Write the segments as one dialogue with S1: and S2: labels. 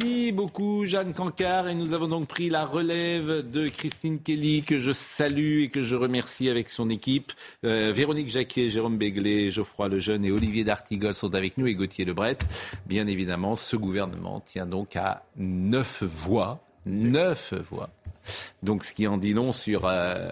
S1: Merci beaucoup Jeanne Cancard et nous avons donc pris la relève de Christine Kelly que je salue et que je remercie avec son équipe. Euh, Véronique Jacquet, Jérôme Béglé, Geoffroy Lejeune et Olivier D'Artigol sont avec nous et Gauthier Lebret. Bien évidemment, ce gouvernement tient donc à neuf voix. Neuf voix. Donc ce qui en dit long sur euh,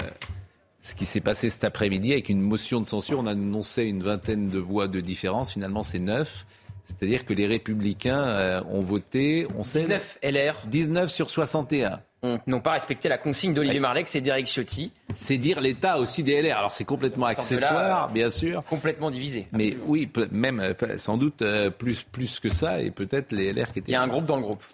S1: ce qui s'est passé cet après-midi avec une motion de censure. On a annoncé une vingtaine de voix de différence. Finalement, c'est neuf. C'est-à-dire que les républicains euh, ont voté. On sait,
S2: 19 LR
S1: 19 sur 61.
S2: n'ont pas respecté la consigne d'Olivier Marleix et d'Éric Ciotti.
S1: C'est dire l'état aussi des LR. Alors c'est complètement accessoire,
S2: là,
S1: bien sûr.
S2: Complètement divisé.
S1: Mais oui, même euh, sans doute euh, plus, plus que ça, et peut-être les LR qui étaient.
S2: Il y a un groupe dans le groupe.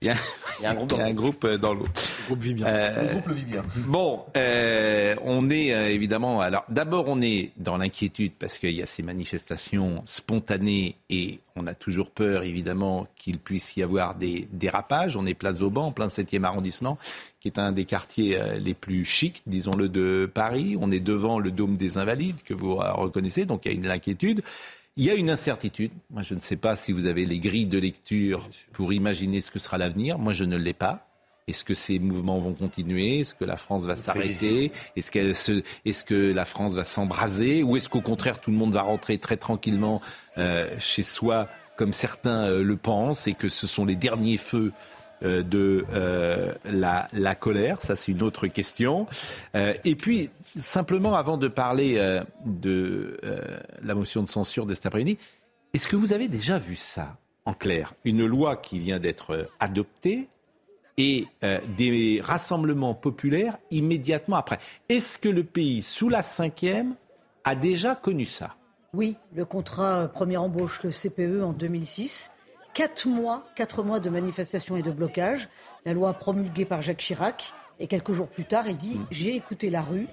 S1: Il y a,
S2: Il y a un groupe dans
S1: il y a
S2: le
S1: un
S2: groupe.
S1: euh,
S3: vit bien.
S1: Euh,
S3: Le groupe le vit bien.
S1: Bon, euh, on est euh, évidemment. Alors, d'abord, on est dans l'inquiétude parce qu'il y a ces manifestations spontanées et on a toujours peur, évidemment, qu'il puisse y avoir des dérapages. On est place Vauban, en plein 7e arrondissement, qui est un des quartiers euh, les plus chics, disons-le, de Paris. On est devant le Dôme des Invalides, que vous euh, reconnaissez, donc il y a une inquiétude. Il y a une incertitude. Moi, je ne sais pas si vous avez les grilles de lecture pour imaginer ce que sera l'avenir. Moi, je ne l'ai pas. Est-ce que ces mouvements vont continuer? Est-ce que la France va s'arrêter? Est-ce se- que la France va s'embraser? Ou est-ce qu'au contraire, tout le monde va rentrer très tranquillement euh, chez soi, comme certains euh, le pensent, et que ce sont les derniers feux de euh, la, colère Ça, c'est une autre question. Euh, et puis, simplement, avant de parler euh, de euh, la motion de censure de cet après-midi, est-ce que vous avez déjà vu ça en clair? Une loi qui vient d'être euh, adoptée et euh, des rassemblements populaires immédiatement après. Est-ce que le pays, sous la cinquième, a déjà connu ça?
S4: Oui, le contrat euh, première embauche, le CPE en 2006. Quatre mois, quatre mois de manifestations et de blocages. La loi promulguée par Jacques Chirac. Et quelques jours plus tard, il dit J'ai écouté la rue.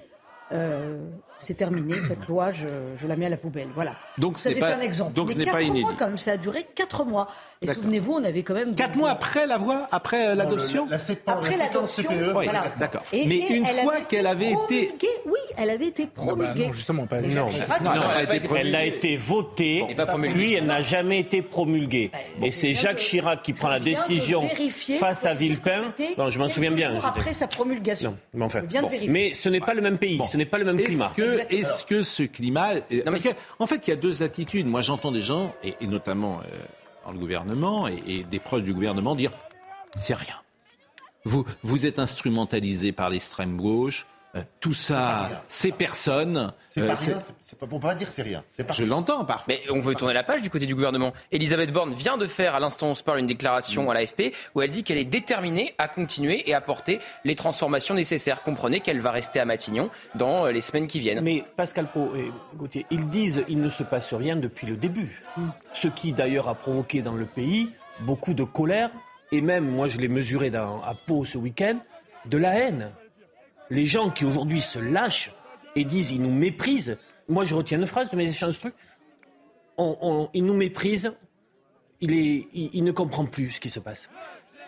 S4: Euh, c'est terminé, cette loi, je, je la mets à la poubelle. Voilà.
S1: Donc, ce
S4: ça, c'est
S1: pas-
S4: un exemple.
S1: donc, ce
S4: Mais
S1: n'est pas
S4: quatre
S1: inédit.
S4: mois, quand même, ça a duré quatre mois. Et souvenez-vous, on avait quand même.
S1: Quatre
S4: des-
S1: mois après la voix, après euh, l'adoption
S3: La, la,
S4: Après l'adoption,
S3: CPE,
S1: Oui,
S4: voilà.
S1: d'accord. Mais
S4: et
S1: une fois qu'elle avait été...
S4: promulguée, Oui, elle avait été promulguée.
S5: non, justement, pas- non.
S4: Jacques Chirac,
S1: Non,
S2: Non,
S1: elle a été
S6: Elle a été votée, puis elle n'a jamais été promulguée.
S4: bon,
S6: Et c'est Jacques
S4: de-
S6: Chirac qui prend la décision face à Villepin. Non, je m'en souviens bien.
S4: Après sa promulgation.
S6: Non, mais enfin. Mais ce n'est pas le même pays, ce n'est pas le même
S1: Est-ce
S6: climat.
S1: Que, est-ce que ce climat... euh, parce que, en fait, il y a deux attitudes. Moi, j'entends des gens, et, et notamment euh, dans le gouvernement, et, et des proches du gouvernement, dire « c'est rien ». Vous, vous êtes instrumentalisé par l'extrême gauche, tout ça, c'est personne.
S3: C'est
S1: Euh,
S3: pas
S1: c'est-
S3: rien, c'est- pas, on peut pas dire c'est rien. Pas
S1: Je l'entends par
S2: Mais on veut tourner la page du côté du gouvernement. Elisabeth Borne vient de faire, à l'instant où on se parle, une déclaration à l'AFP où elle dit qu'elle est déterminée à continuer et apporter les transformations nécessaires. Comprenez qu'elle va rester à Matignon dans euh, les semaines qui viennent.
S6: Mais Pascal Pro et Gauthier, ils disent il ne se passe rien depuis le début. Ce qui d'ailleurs a provoqué dans le pays beaucoup de colère et même, moi je l'ai mesuré dans, à Pau ce week-end, de la haine. Les gens qui aujourd'hui se lâchent et disent ils nous méprisent. Moi je retiens une phrase de mes échanges trucs. On, on- il nous méprise, il, est, il, il ne comprend plus ce qui se passe.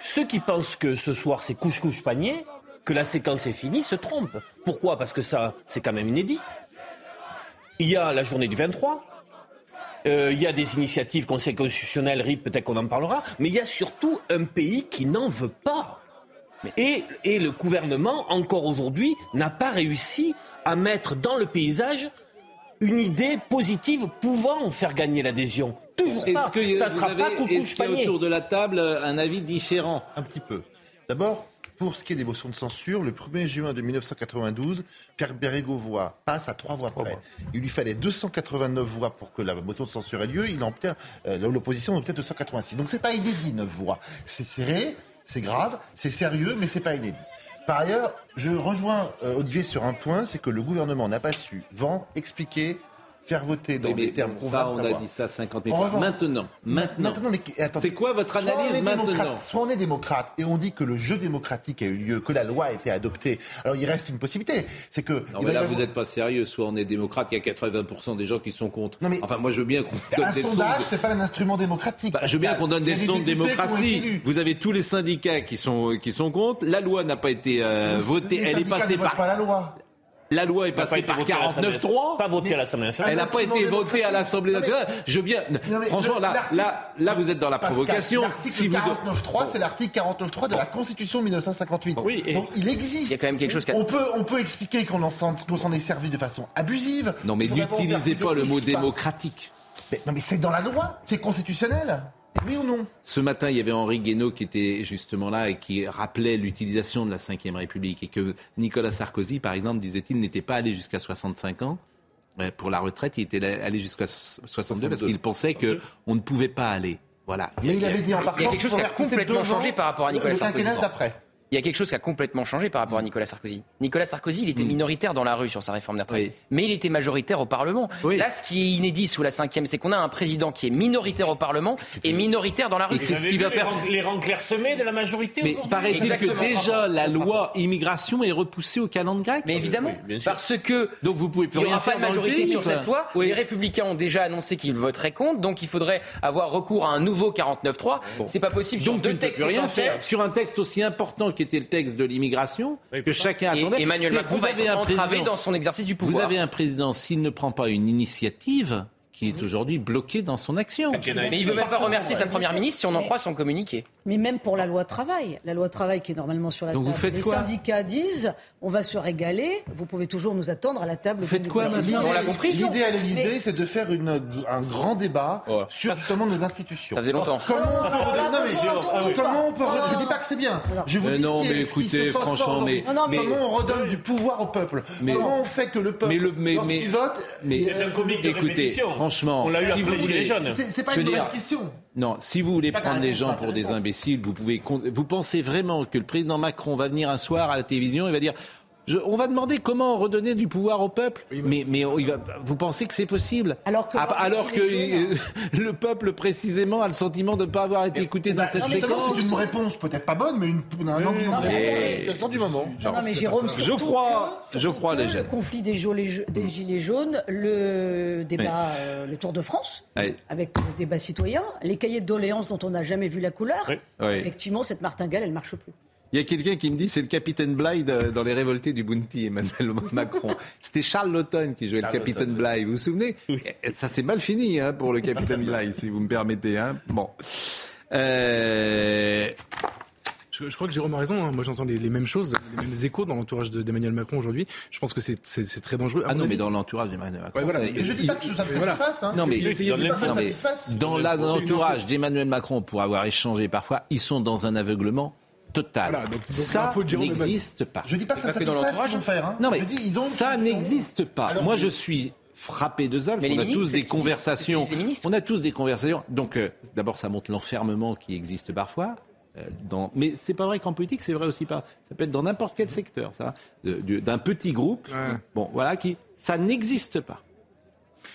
S6: Ceux qui pensent que ce soir c'est couche-couche panier, que la séquence est finie, se trompent. Pourquoi? Parce que ça, c'est quand même inédit. Il y a la journée du 23. euh, il y a des initiatives Conseil constitutionnel, RIP, peut-être qu'on en parlera, mais il y a surtout un pays qui n'en veut pas. Et, et le gouvernement, encore aujourd'hui, n'a pas réussi à mettre dans le paysage une idée positive pouvant faire gagner l'adhésion. Toujours pas.
S1: Est-ce que
S6: Ça
S1: vous
S6: sera
S1: avez-
S6: pas
S1: est-ce
S6: coucouche
S1: qu'il y a autour de la table euh, un avis différent?
S3: Un petit peu. D'abord, pour ce qui est des motions de censure, le 1er juin de 1992, Pierre Bérégovoy passe à trois voix près. Il lui fallait 289 voix pour que la motion de censure ait lieu. Il en obtient, euh, l'opposition en obtient 286. Donc c'est pas inédit, 9 voix. C'est serré, c'est grave, c'est sérieux, mais c'est pas inédit. Par ailleurs, je rejoins euh, Olivier sur un point, c'est que le gouvernement n'a pas su vendre, expliquer, faire voter dans
S1: mais
S3: des termes qu'on
S1: ça,
S3: va
S1: on a dit ça 50 000
S3: En
S1: fois. Maintenant, maintenant.
S3: attends,
S1: C'est quoi votre
S3: soit
S1: analyse
S3: est
S1: maintenant
S3: Soit on est démocrate et on dit que le jeu démocratique a eu lieu, que la loi a été adoptée. Alors il reste une possibilité, c'est que
S1: Non, mais là,
S3: avoir-
S1: vous n'êtes pas sérieux. Soit on est démocrate, il y a 80% des gens qui sont contre.
S3: Non, mais-
S1: enfin, moi, je veux bien qu'on donne
S3: un
S1: des
S3: sondage,
S1: de-
S3: c'est pas un instrument démocratique.
S1: Bah, je veux bien qu'on donne des leçons de démocratie. Vous avez tous les syndicats qui sont, qui sont contre. La loi n'a pas été euh,
S3: Les
S1: votée. Elle est passée par.
S3: pas la loi.
S1: La loi est passée par
S6: voté à l'Assemblée
S1: 49-3.
S6: Pas voté à l'Assemblée nationale.
S1: Elle n'a pas été votée à l'Assemblée nationale. Je veux bien. Franchement, là, là, là, vous êtes dans la provocation.
S3: L'article
S1: Si vous
S3: 49.3, c'est l'article 49.3 de la Constitution de 1958.
S6: Oui, et-
S3: Donc il existe.
S2: Il y a quand même quelque chose qui a-
S3: On peut, on peut expliquer qu'on en s'en est servi de façon abusive.
S1: non, mais n'utilisez pas le mot démocratique.
S3: Mais, non, mais c'est dans la loi. C'est constitutionnel. Oui ou non?
S1: Ce matin, il y avait Henri Guénaud qui était justement là et qui rappelait l'utilisation de la Ve République et que Nicolas Sarkozy, par exemple, disait-il, n'était pas allé jusqu'à 65 ans. euh, Pour la retraite, il était allé jusqu'à 62 parce qu'il pensait qu'on ne pouvait pas aller. Voilà.
S3: Mais il avait dit en partant
S2: quelque chose qui a complètement changé par rapport à Nicolas
S3: le
S2: Sarkozy.
S3: quinquennat d'après.
S2: Il y a quelque chose qui a complètement changé par rapport à Nicolas Sarkozy. Nicolas Sarkozy, il était minoritaire dans la rue sur sa réforme des retraites,
S1: Oui.
S2: mais il était majoritaire au Parlement.
S1: Oui.
S2: Là, ce qui est inédit sous la cinquième, c'est qu'on a un président qui est minoritaire au Parlement et minoritaire dans la rue.
S1: Et qu'est-ce qu'il va faire
S6: Les rangs clairsemés de la majorité
S1: Mais paraît-il que déjà la loi immigration est repoussée au calendrier grec
S2: Mais évidemment,
S6: Oui, bien sûr.
S2: parce que
S1: Donc vous pouvez plus
S2: il n'y
S1: rien
S2: aura pas
S1: faire
S2: de
S1: dans le
S2: majorité
S1: pays,
S2: sur
S1: quoi.
S2: cette loi.
S1: Oui.
S2: Les Républicains ont déjà annoncé qu'ils voteraient contre, donc il faudrait avoir recours à un nouveau 49-3. C'est pas possible sur
S1: Donc tu
S2: deux textes
S1: rien
S2: essentiels.
S1: sur un texte aussi important qui était le texte de l'immigration
S6: Oui,
S1: que chacun
S2: Et
S1: attendait.
S2: Emmanuel Macron
S1: vous
S2: va
S1: avez
S2: être
S1: un
S2: entravé
S1: président-
S2: dans son exercice du pouvoir.
S1: Vous avez un président s'il ne prend pas une initiative qui est aujourd'hui bloqué dans son action.
S2: Mais il veut même pas remercier sa première ministre si on en croit son communiqué.
S4: Mais même pour la loi travail, la loi travail qui est normalement sur la
S1: Donc
S4: table,
S1: vous faites
S4: les
S1: quoi
S4: syndicats disent on va se régaler, vous pouvez toujours nous attendre à la table.
S1: Vous faites
S4: de
S1: quoi,
S2: On l'a compris.
S3: L'idée à l'Élysée,
S4: Mais-
S3: c'est de faire une, un grand débat sur justement nos institutions.
S2: Ça faisait longtemps.
S3: Comment on peut redonner- non, mais
S4: non, non,
S3: comment on peut
S4: non,
S3: redonner- Je dis pas que c'est bien. Je vous
S1: Mais
S3: dis
S1: non, mais écoutez, franchement, mais-
S4: Non, non, mais-
S3: comment on redonne du pouvoir au peuple
S1: Mais-
S3: Comment on fait que le peuple,
S1: le- mais-
S3: vote,
S1: mais-
S6: C'est un comique de
S1: Écoutez,
S6: répétition.
S1: Franchement,
S6: on l'a eu
S1: si
S6: après les jaunes.
S3: c'est pas
S1: Je
S3: une mauvaise
S1: dire-
S3: question.
S1: Non, si vous voulez prendre les gens pour des imbéciles, vous pouvez. con- Vous pensez vraiment que le président Macron va venir un soir à la télévision et va dire. Je- on va demander comment redonner du pouvoir au peuple. mais mais il va- vous pensez que c'est possible
S4: Alors que-
S1: Ah, alors que
S4: les
S1: euh, le peuple précisément a le sentiment de ne pas avoir été écouté dans cette
S4: non, mais
S1: séquence.
S3: C'est une réponse peut-être pas bonne, mais une, un embryon de réponse
S4: attendez.
S3: à la situation du moment.
S4: Non, non, mais Jérôme,
S1: Geoffroy- Geoffroy.
S4: Le conflit des, gilets- des Gilets jaunes, le débat, euh, le Tour de France, avec le débat citoyen, les cahiers de doléances dont on n'a jamais vu la couleur. Effectivement, cette martingale, elle marche plus.
S1: Il y a quelqu'un qui me dit c'est le capitaine Bligh de- dans les révoltés du Bounty, Emmanuel Macron. C'était Charles Laughton qui jouait
S3: Charles
S1: le capitaine
S3: Laughton,
S1: Bligh. Vous vous souvenez? Ça s'est mal fini hein, pour le capitaine Bligh, si vous me permettez. Hein. Bon. Euh,
S5: Je, je crois que Jérôme a raison. hein. Moi, j'entends les, les mêmes choses, les mêmes échos dans l'entourage de- d'Emmanuel Macron aujourd'hui. Je pense que c'est- très dangereux.
S1: Ah non,
S5: avis-
S1: mais dans l'entourage d'Emmanuel Macron.
S5: Ouais, voilà.
S1: ça-
S5: Mais
S3: Je dis pas que ça me
S5: Voilà.
S3: satisfasse. Hein,
S1: Non, mais- dans l'entourage d'Emmanuel Macron, pour avoir échangé parfois, ils sont dans un aveuglement total.
S5: Voilà, donc- donc
S1: ça n'existe pas.
S3: Je dis pas que ça
S2: dans
S3: satisfasse ce
S2: l'entourage.
S3: qu'ils vont faire. Hein.
S1: Non mais
S3: je dis, ils ont une
S1: ça n'existe pas.
S3: Alors,
S1: Moi
S3: je-
S1: suis frappé de ça. parce qu'on a tous des conversations. On a tous des conversations. Donc euh, d'abord ça montre l'enfermement qui existe parfois. euh, Dans... Mais c'est pas vrai qu'en politique, c'est vrai aussi pas. Ça peut être dans n'importe quel secteur, ça, d'un petit groupe.
S5: Ouais.
S1: Bon, voilà, qui ça n'existe pas.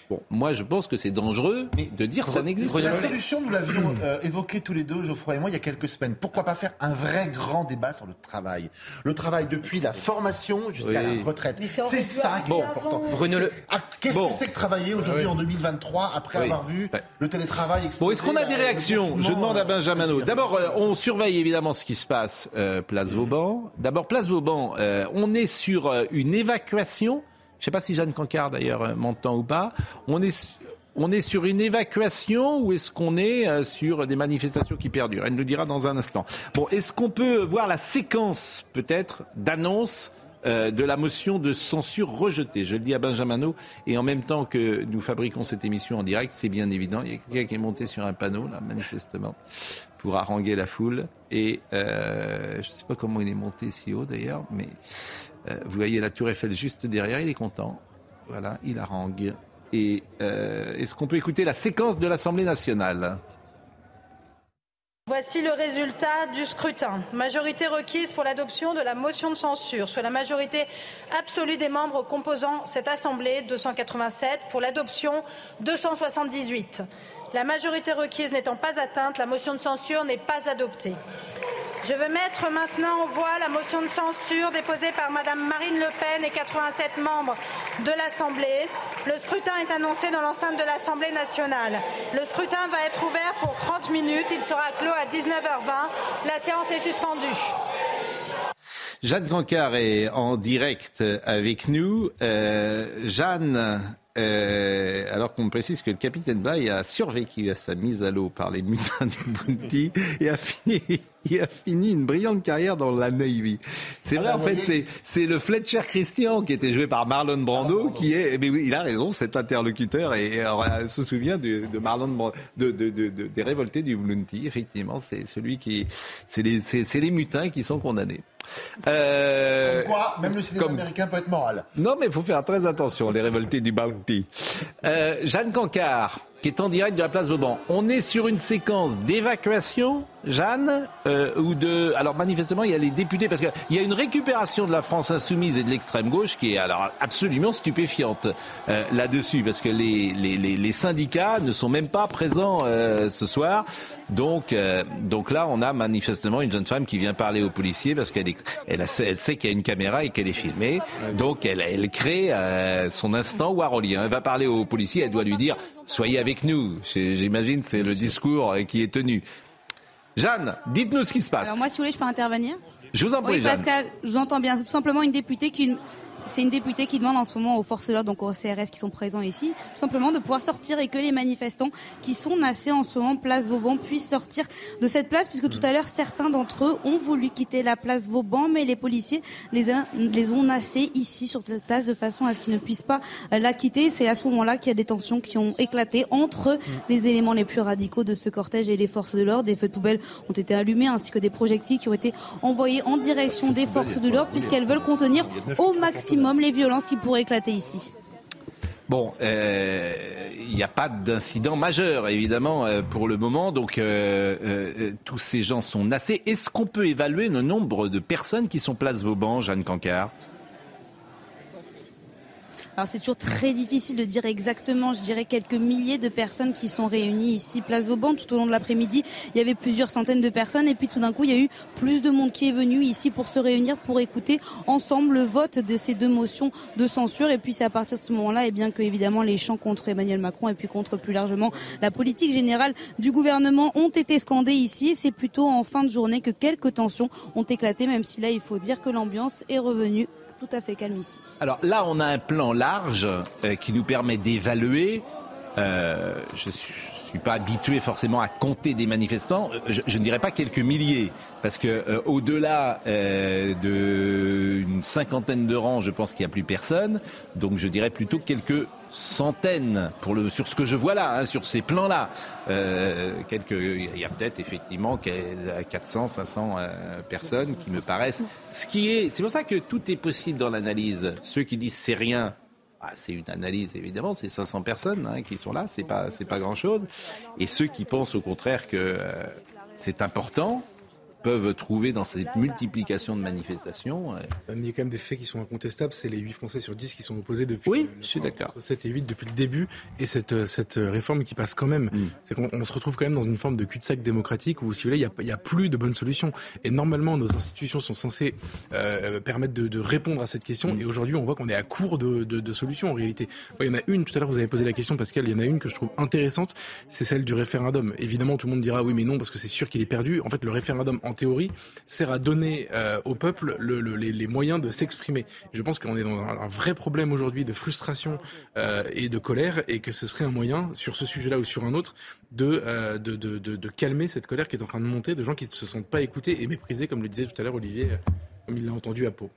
S1: Bon, moi je pense que c'est dangereux de dire ça n'existe pas.
S3: La solution, nous l'avions euh, évoquée tous les deux, Geoffroy et moi, il y a quelques semaines. Pourquoi pas faire un vrai grand débat sur le travail? Le travail depuis la formation jusqu'à
S1: Oui.
S3: la retraite. C'est ça qui est important.
S2: Bruno Le-
S3: Ah, Qu'est-ce
S1: Bon.
S3: que c'est que travailler aujourd'hui
S5: Ah oui.
S3: en 2023 après
S1: Oui.
S3: avoir vu le télétravail
S1: Bon, est-ce qu'on a
S3: la-
S1: des réactions? Je demande à
S3: euh,
S1: Benjamin Haut. D'abord, euh, on surveille évidemment ce qui se passe euh, place Vauban. D'abord, place Vauban, euh, on est sur euh, une évacuation. Je ne sais pas si Jeanne Cancard d'ailleurs euh, m'entend ou pas. On est, on est sur une évacuation ou est-ce qu'on est euh, sur des manifestations qui perdurent? Elle nous dira dans un instant. Bon, est-ce qu'on peut voir la séquence peut-être d'annonce euh, de la motion de censure rejetée? Je le dis à Benjamin et en même temps que nous fabriquons cette émission en direct, c'est bien évident. Il y a quelqu'un qui est monté sur un panneau, là, manifestement, pour haranguer la foule. Et euh, je ne sais pas comment il est monté si haut d'ailleurs, mais euh, vous voyez la tour Eiffel juste derrière, il est content. Voilà, il harangue. Et euh, est-ce qu'on peut écouter la séquence de l'Assemblée nationale?
S7: Voici le résultat du scrutin. Majorité requise pour l'adoption de la motion de censure, soit la majorité absolue des membres composant cette Assemblée, 287, pour l'adoption, 278. La majorité requise n'étant pas atteinte, la motion de censure n'est pas adoptée. Je vais mettre maintenant en voie la motion de censure déposée par Madame Marine Le Pen et 87 membres de l'Assemblée. Le scrutin est annoncé dans l'enceinte de l'Assemblée nationale. Le scrutin va être ouvert pour 30 minutes. Il sera clos à 19h20. La séance est suspendue.
S1: Jeanne Cancard est en direct avec nous. Euh, Jeanne, euh, alors qu'on me précise que le capitaine Bay a survécu à sa mise à l'eau par les mutins du Bounty et a fini, il a fini une brillante carrière dans la Navy. C'est vrai,
S3: Ah,
S1: en fait, c'est, c'est le Fletcher Christian qui était joué par Marlon Brando, qui est, mais oui, il a raison, cet interlocuteur, et, et alors, elle se souvient de, de Marlon Brando, de, de, de, de- des révoltés du Bounty, effectivement, c'est celui qui, c'est les, c'est, c'est les mutins qui sont condamnés. Euh,
S3: Comme quoi, même le cinéma
S1: comme-
S3: américain peut être moral.
S1: non, mais il faut faire très attention, les révoltés du Bounty. Euh, Jeanne Cancard, qui est en direct de la place Vauban. On est sur une séquence d'évacuation, Jeanne, euh, ou de... Alors manifestement, il y a les députés, parce qu'il y a une récupération de la France insoumise et de l'extrême gauche qui est alors absolument stupéfiante euh, là-dessus, parce que les, les, les, les syndicats ne sont même pas présents euh, ce soir. Donc, euh, donc là, on a manifestement une jeune femme qui vient parler aux policiers parce qu'elle elle, sait qu'il y a une caméra et qu'elle est filmée. Donc, elle, elle crée euh, son instant warolien. Elle va parler aux policiers, elle doit lui dire soyez avec nous. J'imagine c'est le discours qui est tenu. Jeanne, dites-nous ce qui se passe.
S8: Alors moi, si vous voulez, je peux intervenir
S1: Je vous en prie,
S8: Oui,
S1: Jeanne.
S8: Pascal, je vous entends bien. C'est tout simplement une députée qui... C'est une députée qui demande en ce moment aux forces de l'ordre, donc aux CRS qui sont présents ici, tout simplement de pouvoir sortir et que les manifestants qui sont nassés en ce moment place Vauban puissent sortir de cette place, puisque tout à l'heure certains d'entre eux ont voulu quitter la place Vauban, mais les policiers les, a- les ont nassés ici sur cette place de façon à ce qu'ils ne puissent pas euh, la quitter. C'est à ce moment-là qu'il y a des tensions qui ont éclaté entre les éléments les plus radicaux de ce cortège et les forces de l'ordre. Des feux de poubelle ont été allumés ainsi que des projectiles qui ont été envoyés en direction des forces de l'ordre puisqu'elles veulent contenir au maximum les violences qui pourraient éclater ici.
S1: Bon, euh, il n'y a pas d'incident majeur, évidemment, euh, pour le moment. Donc, euh, tous ces gens sont nassés. Est-ce qu'on peut évaluer le nombre de personnes qui sont place Vauban, Jeanne Cancard?
S8: Alors c'est toujours très difficile de dire exactement, je dirais quelques milliers de personnes qui sont réunies ici, place Vauban. Tout au long de l'après-midi, il y avait plusieurs centaines de personnes et puis tout d'un coup, il y a eu plus de monde qui est venu ici pour se réunir, pour écouter ensemble le vote de ces deux motions de censure. Et puis c'est à partir de ce moment-là, et bien que évidemment les chants contre Emmanuel Macron et puis contre plus largement la politique générale du gouvernement ont été scandés ici. C'est plutôt en fin de journée que quelques tensions ont éclaté, même si là, il faut dire que l'ambiance est revenue
S1: Alors là, on a un plan large euh, qui nous permet d'évaluer. euh, je suis, suis pas habitué forcément à compter des manifestants. Euh, Je, je ne dirais pas quelques milliers, parce que euh, au-delà euh, d'une cinquantaine de rangs, je pense qu'il n'y a plus personne. Donc je dirais plutôt quelques centaines pour le sur ce que je vois là, hein, sur ces plans-là. Euh, quelques, il y a peut-être effectivement 400, 500 euh, personnes qui me paraissent. Ce qui est, c'est pour ça que tout est possible dans l'analyse. Ceux qui disent c'est rien. Ah, c'est une analyse évidemment, c'est 500 personnes hein, qui sont là, c'est pas pas grand chose. Et ceux qui pensent au contraire que euh, c'est important peuvent trouver dans cette multiplication de manifestations. euh,
S5: il y a quand même des faits qui sont incontestables. C'est les 8 Français sur 10 qui sont opposés depuis.
S1: Oui,
S5: le-
S1: je suis d'accord.
S5: entre 7 et 8 depuis le début. Et cette, euh, cette euh, réforme qui passe quand même.
S1: Mm.
S5: C'est qu'on on se retrouve quand même dans une forme de cul-de-sac démocratique où, si vous voulez, il n'y a, plus de bonnes solutions. Et normalement, nos institutions sont censées euh, permettre de, de répondre à cette question. Et aujourd'hui, on voit qu'on est à court de, de, de solutions en réalité. Il y en a une, tout à l'heure, vous avez posé la question, Pascal, il y en a une que je trouve intéressante, c'est celle du référendum. Évidemment, tout le monde dira oui, mais non, parce que c'est sûr qu'il est perdu. En fait, le référendum, en théorie, sert à donner euh, au peuple le- le- les, les moyens de s'exprimer. Je pense qu'on est dans un, un vrai problème aujourd'hui de frustration euh, et de colère et que ce serait un moyen, sur ce sujet-là ou sur un autre, de, euh, de, de, de, calmer cette colère qui est en train de monter, de gens qui ne se sentent pas écoutés et méprisés, comme le disait tout à l'heure Olivier, comme il l'a entendu à Pau.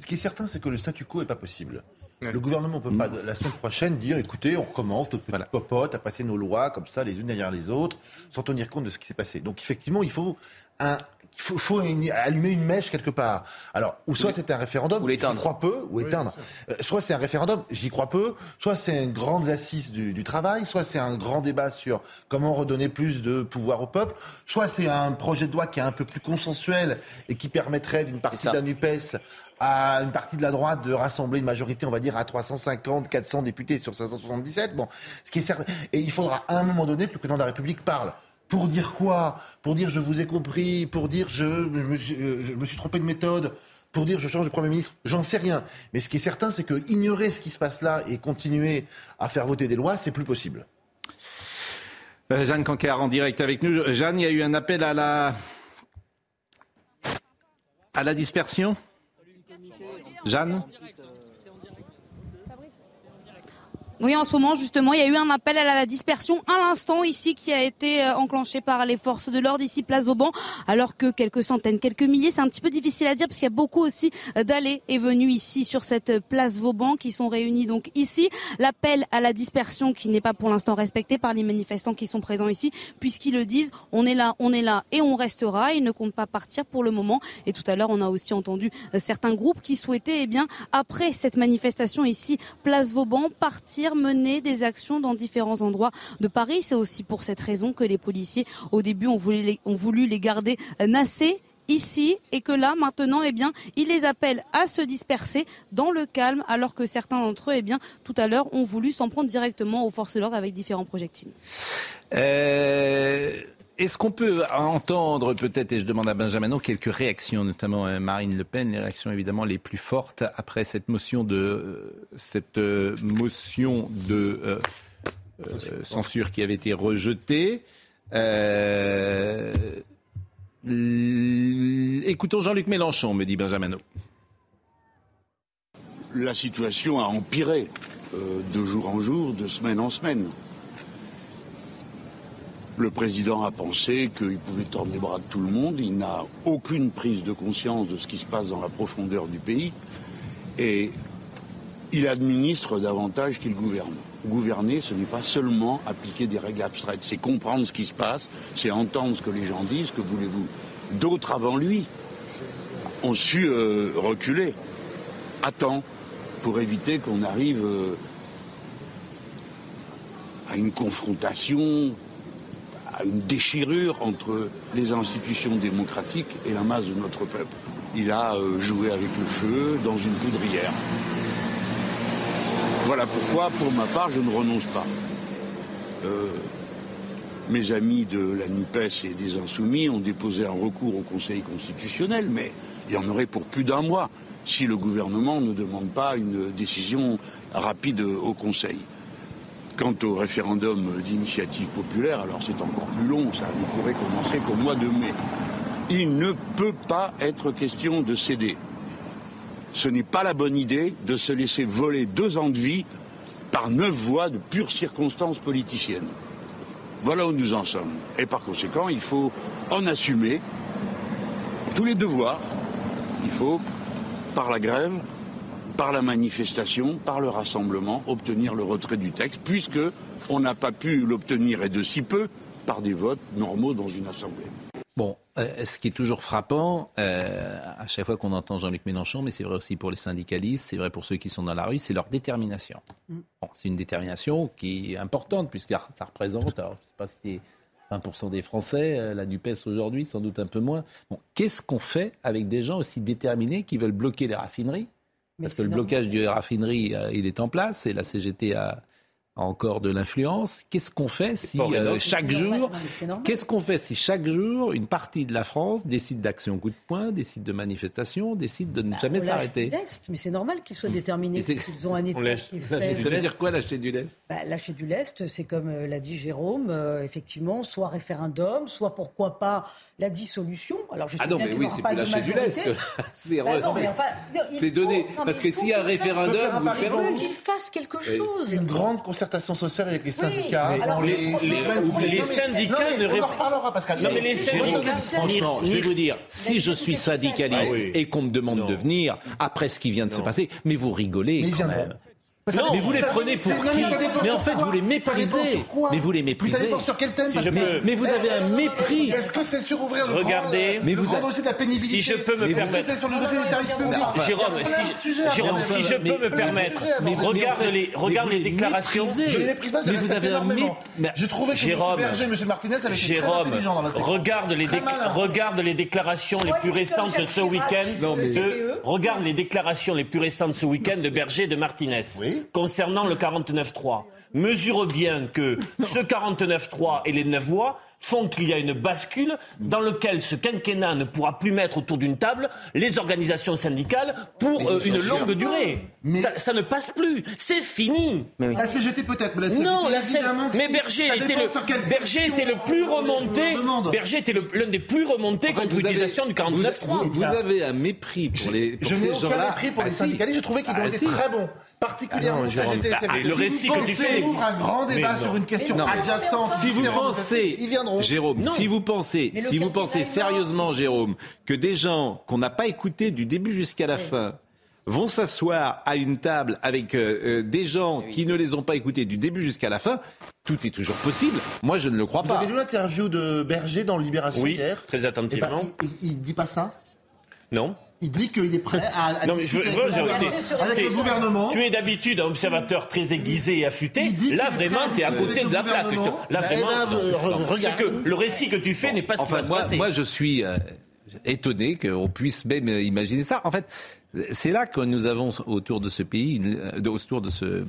S3: Ce qui est certain, c'est que le statu quo n'est pas possible.
S5: Ouais.
S3: Le gouvernement ne peut pas, la semaine prochaine, dire écoutez, on recommence notre petite
S1: Voilà.
S3: popote à passer nos lois comme ça, les unes derrière les autres, sans tenir compte de ce qui s'est passé. Donc, effectivement, il faut un il faut, faut une- allumer une mèche quelque part. Alors, ou soit c'est un référendum,
S2: Ou
S3: j'y
S2: l'éteindre.
S3: crois peu, ou éteindre. Euh, soit c'est un référendum, j'y crois peu. Soit c'est une grande assise du, du travail. Soit c'est un grand débat sur comment redonner plus de pouvoir au peuple. Soit c'est un projet de loi qui est un peu plus consensuel et qui permettrait d'une partie la NUPES à une partie de la droite de rassembler une majorité, on va dire, à 350, 400 députés sur 577. Bon, ce qui est certain. Et il faudra à un moment donné que le président de la République parle. Pour dire quoi? Pour dire je vous ai compris Pour dire je me, suis- euh, je me suis trompé de méthode pour dire je change de Premier ministre, j'en sais rien. Mais ce qui est certain, c'est que ignorer ce qui se passe là et continuer à faire voter des lois, c'est plus possible.
S1: Euh, Jeanne Cancard en direct avec nous. Jeanne, il y a eu un appel à la à la dispersion? Jeanne?
S8: Oui, en ce moment, justement, il y a eu un appel à la dispersion à l'instant ici qui a été euh, enclenché par les forces de l'ordre ici, place Vauban, alors que quelques centaines, quelques milliers, c'est un petit peu difficile à dire parce qu'il y a beaucoup aussi euh, d'allées et venues ici sur cette place Vauban qui sont réunis donc ici. L'appel à la dispersion qui n'est pas pour l'instant respecté par les manifestants qui sont présents ici puisqu'ils le disent, on est là, on est là et on restera. Ils ne comptent pas partir pour le moment. Et tout à l'heure, on a aussi entendu euh, certains groupes qui souhaitaient, eh bien, après cette manifestation ici, place Vauban, partir mener des actions dans différents endroits de Paris. C'est aussi pour cette raison que les policiers, au début, ont voulu les, ont voulu les garder nassés ici et que là maintenant eh bien ils les appellent à se disperser dans le calme alors que certains d'entre eux eh bien tout à l'heure ont voulu s'en prendre directement aux forces de l'ordre avec différents projectiles.
S1: Euh, Est-ce qu'on peut entendre peut-être, et je demande à Benjamin, Non, quelques réactions, notamment euh, Marine Le Pen, les réactions évidemment les plus fortes après cette motion de euh, cette euh, motion de censure qui avait été rejetée. Écoutons Jean-Luc Mélenchon, me dit Benjamin.
S9: La situation a empiré de jour en jour, de semaine en semaine. Le président a pensé qu'il pouvait tordre les bras de tout le monde. Il n'a aucune prise de conscience de ce qui se passe dans la profondeur du pays. Et il administre davantage qu'il gouverne. Gouverner, ce n'est pas seulement appliquer des règles abstraites, c'est comprendre ce qui se passe, c'est entendre ce que les gens disent, que voulez-vous. D'autres avant lui ont su euh, reculer à temps pour éviter qu'on arrive euh, à une confrontation, à une déchirure entre les institutions démocratiques et la masse de notre peuple. Il a euh, joué avec le feu dans une poudrière. Voilà pourquoi, pour ma part, je ne renonce pas. Euh, mes amis de la NUPES et des Insoumis ont déposé un recours au Conseil constitutionnel, mais il y en aurait pour plus d'un mois si le gouvernement ne demande pas une décision rapide au Conseil. Quant au référendum d'initiative populaire, alors c'est encore plus long, ça ne pourrait commencer qu'au mois de mai. Il ne peut pas être question de céder. Ce n'est pas la bonne idée de se laisser voler deux ans de vie par neuf voix de pures circonstances politiciennes. Voilà où nous en sommes. Et par conséquent, il faut en assumer tous les devoirs. Il faut, par la grève, par la manifestation, par le rassemblement, obtenir le retrait du texte, puisque on n'a pas pu l'obtenir et de si peu par des votes normaux dans une assemblée.
S1: Bon, euh, ce qui est toujours frappant, euh, à chaque fois qu'on entend Jean-Luc Mélenchon, mais c'est vrai aussi pour les syndicalistes, c'est vrai pour ceux qui sont dans la rue, c'est leur détermination. Bon, c'est une détermination qui est importante, puisque ça représente, alors, je ne sais pas si c'est 20% des Français, euh, la NUPES aujourd'hui, sans doute un peu moins. Bon, qu'est-ce qu'on fait avec des gens aussi déterminés qui veulent bloquer les raffineries
S4: Mais
S1: Parce que le blocage des raffineries, euh, il est en place, et la CGT a, a encore de l'influence. Qu'est-ce qu'on fait si euh, chaque jour. Qu'est-ce qu'on fait si chaque jour, une partie de la France décide d'action coup de poing, décide de manifestation, décide de ne
S4: Bah,
S1: jamais
S4: on
S1: s'arrêter
S4: mais c'est normal qu'ils soient déterminés, qu'ils ont un État
S6: lâche-
S4: qui
S6: lâche
S4: fait...
S6: du
S1: Ça veut dire quoi lâcher du lest?
S4: Bah, lâcher du lest, c'est comme euh, l'a dit Jérôme, euh, effectivement, soit référendum, soit pourquoi pas la dissolution. Alors, je sais
S1: Ah non, mais oui, c'est
S4: pas
S1: plus lâcher du lest. C'est
S4: Bah
S1: re-
S4: non, mais enfin,
S1: donné.
S4: non, mais
S1: Parce que s'il y a un référendum, vous
S4: Il faut qu'il fasse quelque chose.
S3: Une grande concertation sociale avec les syndicats.
S4: alors, les-
S6: syndicats
S3: Non, mais
S6: ne
S3: On en
S6: rép-
S3: reparlera, Pascal.
S6: Non, mais les syndicats-
S1: Franchement, je vais vous dire, si je suis syndicaliste
S6: Ah
S1: et qu'on me demande de venir, après ce qui vient de se passer, mais vous rigolez quand
S3: viendront.
S1: Même.
S6: Non,
S10: mais vous les
S3: ça-
S10: prenez pour
S3: non,
S10: qui
S3: ça
S10: Mais en fait,
S3: quoi
S10: vous les
S3: Ça
S10: méprisez.
S3: sur quoi
S10: Mais vous les
S3: Mais ça
S10: méprisez.
S3: dépend sur quel thème
S6: Si
S3: parce
S6: je peux-
S10: Mais vous avez un mépris.
S3: Est-ce que c'est sur ouvrir le
S6: Regardez.
S3: grand,
S10: Mais
S3: le
S10: vous
S3: grand
S10: a-
S3: dossier de la pénibilité
S6: Si je peux me
S3: Est-ce que
S6: permettre-
S3: c'est sur le dossier des services publics
S6: Jérôme,
S3: y a
S6: si je, Jérôme, si je
S10: mais-
S6: peux me permettre, regarde les, regarde les déclarations.
S10: méprisez.
S3: Je ne les méprise pas,
S10: Mais vous avez un
S3: Je trouvais que
S6: Jérôme,
S3: M. Berger M. Martinez avaient été très
S6: Jérôme,
S3: intelligents dans la séquence.
S6: regarde les, déclarations les plus récentes ce week-end.
S4: Non, mais-
S6: de- regarde les déclarations les plus récentes ce week-end de Berger et de Martinez
S3: Oui.
S6: Concernant le 49-3. Mesure bien que ce 49-3 et les 9 voix font qu'il y a une bascule dans lequel ce quinquennat ne pourra plus mettre autour d'une table les organisations syndicales pour euh, une longue durée.
S3: Mais-
S6: Ça, ça ne passe plus. C'est fini.
S3: La CGT peut-être, mais la CGT
S6: Non, la
S3: que
S6: mais
S3: si.
S6: Berger était le Berger était plus
S3: on- on
S6: remonté. Berger était l'un des plus remontés
S1: En fait,
S6: contre
S1: avez-
S6: l'utilisation du
S1: vous,
S6: 49.3.
S1: vous- vous avez un mépris pour, les, pour
S3: Je n'ai
S1: ces
S3: aucun
S1: gens-là.
S3: mépris pour
S1: Ah,
S3: les
S1: si.
S3: syndicalistes, je trouvais qu'ils ont
S1: Ah,
S3: été
S1: si.
S3: très bons. Particulièrement
S6: Ah non, bah, le récit que tu fais-
S3: ouvre un grand débat sur une question
S1: Non.
S3: adjacente.
S1: Si vous pensez,
S3: ils viendront.
S1: Jérôme,
S6: Non.
S1: si vous pensez, si vous pensez sérieusement, Jérôme, que des gens qu'on n'a pas écoutés du début jusqu'à la fin vont s'asseoir à une table avec euh, euh, des gens qui ne les ont pas écoutés du début jusqu'à la fin, tout est toujours possible. Moi, je ne le crois
S3: Vous
S1: pas.
S3: avez lu l'interview de Berger dans Libération
S6: Oui,
S3: hier
S6: très
S3: Eh ben,
S6: attentivement.
S3: il, il- il dit pas ça?
S6: Non.
S3: Il dit qu'il est prêt à, à
S6: Non, mais je,
S3: discuter
S6: je-
S3: avec,
S6: je-
S3: le gouvernement- avec
S6: t'es-
S3: le gouvernement.
S6: Tu es d'habitude un observateur très aiguisé et affûté.
S3: Il dit
S6: Là, vraiment, tu es à côté de la plaque. Là, vraiment, non, non.
S3: re- regarde.
S6: C'est que le récit que tu fais n'est pas ce qui va se
S1: moi,
S6: passer.
S1: moi, je suis euh, étonné qu'on puisse même imaginer ça. En fait, c'est là que nous avons autour de ce pays, une- euh, autour de ce euh,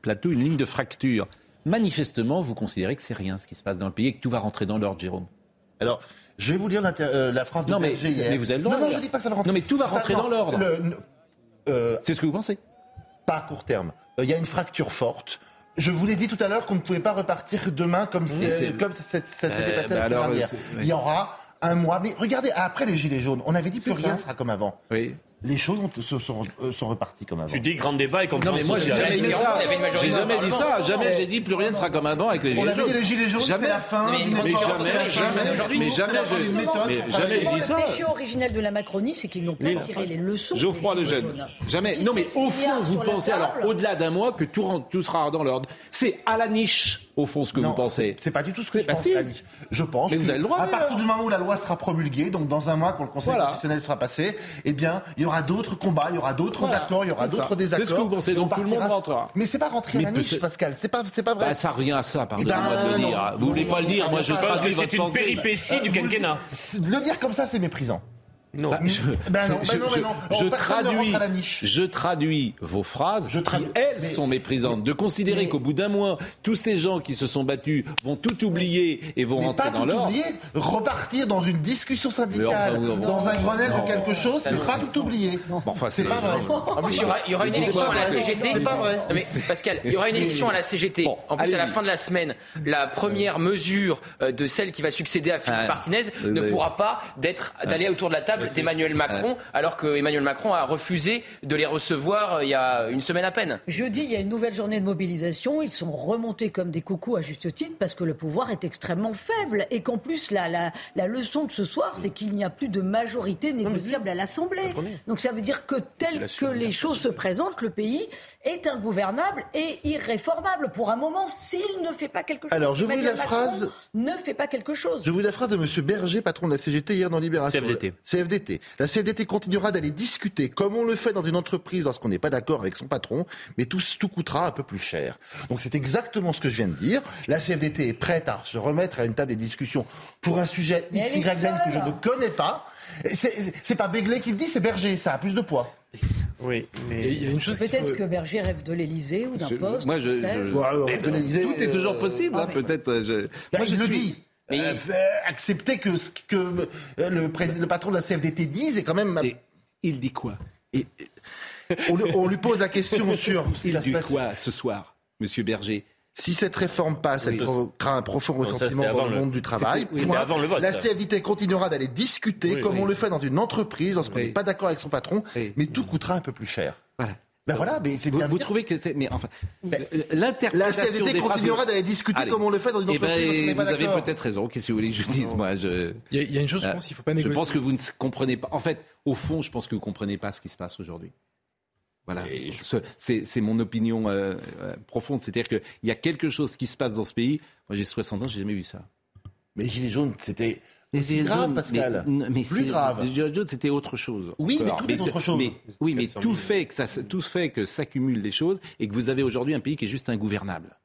S1: plateau, une ligne de fracture. Manifestement, vous considérez que c'est rien ce qui se passe dans le pays et que tout va rentrer dans l'ordre, Jérôme.
S3: Alors, je vais vous lire euh, la phrase de
S1: Non, mais-
S3: hier.
S1: mais vous avez le droit,
S3: Non, non, je dis pas que ça va rentrer.
S1: Non, mais tout va rentrer dans l'ordre.
S3: euh,
S1: C'est ce que vous pensez
S3: pas à court terme. Euh, Il y a une fracture forte. Je vous l'ai dit tout à l'heure qu'on ne pouvait pas repartir demain comme, c'est- comme ça, s'était
S1: Euh,
S3: passé
S1: bah
S3: la semaine
S1: alors,
S3: dernière.
S1: oui.
S3: Il y aura un mois. Mais regardez, après les Gilets jaunes, on avait dit plus rien
S1: ça.
S3: sera comme avant.
S1: Oui.
S3: Les choses ont- se sont, euh, sont reparties comme avant.
S6: Tu dis grand débat et
S1: Non,
S6: conférence
S1: mais moi, j'ai jamais dit ça.
S2: avait
S1: J'ai jamais dit ça.
S2: Parlement.
S1: Jamais j'ai dit plus rien ne sera comme avant avec les
S3: on
S1: gilets
S3: avait
S1: jaunes.
S3: dit les Gilets jaunes, c'est
S1: Jamais.
S3: la fin.
S2: Mais
S1: jamais,
S3: fin
S2: jamais,
S1: jamais jamais je dis ça.
S4: Le péché originel de la Macronie, c'est qu'ils n'ont pas tiré les leçons.
S1: Geoffroy
S4: des
S1: le
S4: Gilets
S1: jeune.
S4: jaunes.
S1: Jamais. Non, mais au fond, vous pensez, alors, au-delà d'un mois, que tout, rentre- tout sera dans l'ordre. C'est à la niche, au fond, ce que
S3: Non,
S1: vous pensez.
S3: C'est pas du tout ce que je
S1: Bah
S3: pense,
S1: si.
S3: Je pense
S1: Mais vous avez le droit,
S3: à partir du moment où la loi sera promulguée, donc dans un mois quand le Conseil
S1: Voilà.
S3: constitutionnel sera passé, eh bien, il y aura d'autres combats, il y aura d'autres
S1: Voilà.
S3: accords, il y aura
S1: C'est
S3: d'autres
S1: C'est
S3: désaccords.
S1: ce que vous pensez, donc tout le monde rentrera.
S3: Mais c'est pas rentrer à la niche, Pascal. C'est pas, c'est pas vrai.
S1: Bah, ça revient à ça, pardonnez-moi
S3: Eh ben,
S1: de le dire. Vous voulez pas le dire, moi je traduis
S6: que
S1: votre
S6: c'est une péripétie du
S3: Euh,
S6: quinquennat.
S3: De le dire comme ça, c'est méprisant.
S6: Non.
S1: Bah, je,
S3: Ben non, ben
S1: je-
S3: non, ben
S1: je-
S3: non.
S1: je
S3: Oh, personne ne
S1: traduis,
S3: rentre à la niche.
S1: je traduis vos phrases
S3: Je tradu-
S1: qui, elles,
S3: mais-
S1: sont méprisantes. De considérer
S3: mais-
S1: qu'au bout d'un mois, tous ces gens qui se sont battus vont tout oublier et vont
S3: Mais
S1: rentrer
S3: pas
S1: dans
S3: tout
S1: l'ordre.
S3: oublier, repartir dans une discussion syndicale,
S1: enfin,
S3: dans un Grenelle
S1: non.
S3: de quelque chose, c'est pas tout oublier.
S1: Bon, enfin,
S3: C'est pas vrai.
S2: En plus, il y aura, il y aura une élection à la. CGT.
S3: C'est pas vrai.
S2: Mais Pascal, il y aura une élection à la CGT.
S1: Bon,
S2: en plus, à la fin de la semaine, la première mesure euh, de celle qui va succéder à Philippe
S1: Ouais.
S2: Martinez ne pourra pas d'être d'aller autour de la table d'Emmanuel Macron, alors que Emmanuel Macron a refusé de les recevoir euh, il y a une semaine à peine.
S4: Jeudi, il y a une nouvelle journée de mobilisation. Ils sont remontés comme des coucous à juste titre parce que le pouvoir est extrêmement faible et qu'en plus, la, la, la leçon de ce soir, c'est qu'il n'y a plus de majorité négociable à l'Assemblée. Donc ça veut dire que tel que les choses se présentent, le pays est ingouvernable et irréformable pour un moment s'il ne fait pas quelque chose.
S3: Alors, je vous la
S4: Macron
S3: phrase-
S4: Ne fait pas quelque chose.
S3: Je vous la phrase de M. Berger, patron de la CGT, hier dans Libération.
S6: CFDT.
S3: CFDT. La CFDT continuera d'aller discuter, comme on le fait dans une entreprise lorsqu'on n'est pas d'accord avec son patron, mais tout, tout coûtera un peu plus cher. Donc c'est exactement ce que je viens de dire. La CFDT est prête à se remettre à une table des discussions pour un sujet
S4: Mais
S3: X,
S4: elle est
S3: Y, Z que je ne connais pas. C'est pas Begley qui le dit, c'est Berger, ça a plus de poids.
S6: Oui, mais.
S5: il y a une chose qu'il
S4: Peut-être que Berger rêve de l'Élysée ou d'un poste.
S1: moi, je- je-
S3: alors, de
S1: tout est toujours
S3: euh,
S1: possible, hein, peut-être. euh, je-
S3: Bah,
S1: Moi, je
S3: le
S1: suis-
S3: dit.
S2: Mais
S3: Euh, euh, accepter que ce que euh, le, patron de la CFDT dise est quand même.
S1: Et il dit quoi?
S3: Et- on, lui- on lui pose la question sur
S1: Il dit quoi ce soir, Monsieur Berger?
S3: Si cette réforme passe, elle provoquera un profond
S6: ça,
S3: ressentiment dans le
S6: le-
S3: monde du travail.
S6: C'était- oui,
S3: Point.
S6: mais avant le vote,
S3: La
S6: ça.
S3: CFDT continuera d'aller discuter
S6: Oui,
S3: comme
S6: oui.
S3: on le fait dans une entreprise lorsqu'on
S1: Oui.
S3: n'est pas d'accord avec son patron,
S1: Oui.
S3: mais tout coûtera un peu plus cher.
S1: Voilà.
S3: Ben voilà, mais c'est
S1: Vous,
S3: bien.
S1: trouvez que c'est. Mais enfin.
S3: Ben,
S1: L'interprétation.
S3: La CFDT
S1: des phrases-
S3: continuera d'aller discuter
S1: Allez.
S3: comme on le fait dans une
S1: Eh ben,
S3: entreprise
S1: vous avez peut-être raison. Qu'est-ce que vous voulez que je dise, moi je...
S5: Il y, a- il y a une chose, je
S1: Euh,
S5: pense, qu'il faut pas
S1: Je
S5: négocier.
S1: pense que vous ne comprenez pas. En fait, au fond, je pense que vous comprenez pas ce qui se passe aujourd'hui. Voilà, Ce- c'est c'est mon opinion euh, euh, profonde. C'est-à-dire qu'il y a quelque chose qui se passe dans ce pays. Moi, j'ai 60 ans, j'ai jamais vu ça.
S10: Mais les Gilets jaunes, c'était
S1: Les
S10: aussi
S1: Gilets
S10: grave, Pascal.
S1: mais- mais
S10: Plus
S1: c'est-
S10: grave.
S1: Les Gilets jaunes, c'était autre chose.
S10: Oui, mais tout est autre chose.
S1: mais- oui, mais
S6: 400
S1: tout
S6: 000.
S1: fait que ça, se- tout fait que s'accumulent des choses et que vous avez aujourd'hui un pays qui est juste ingouvernable.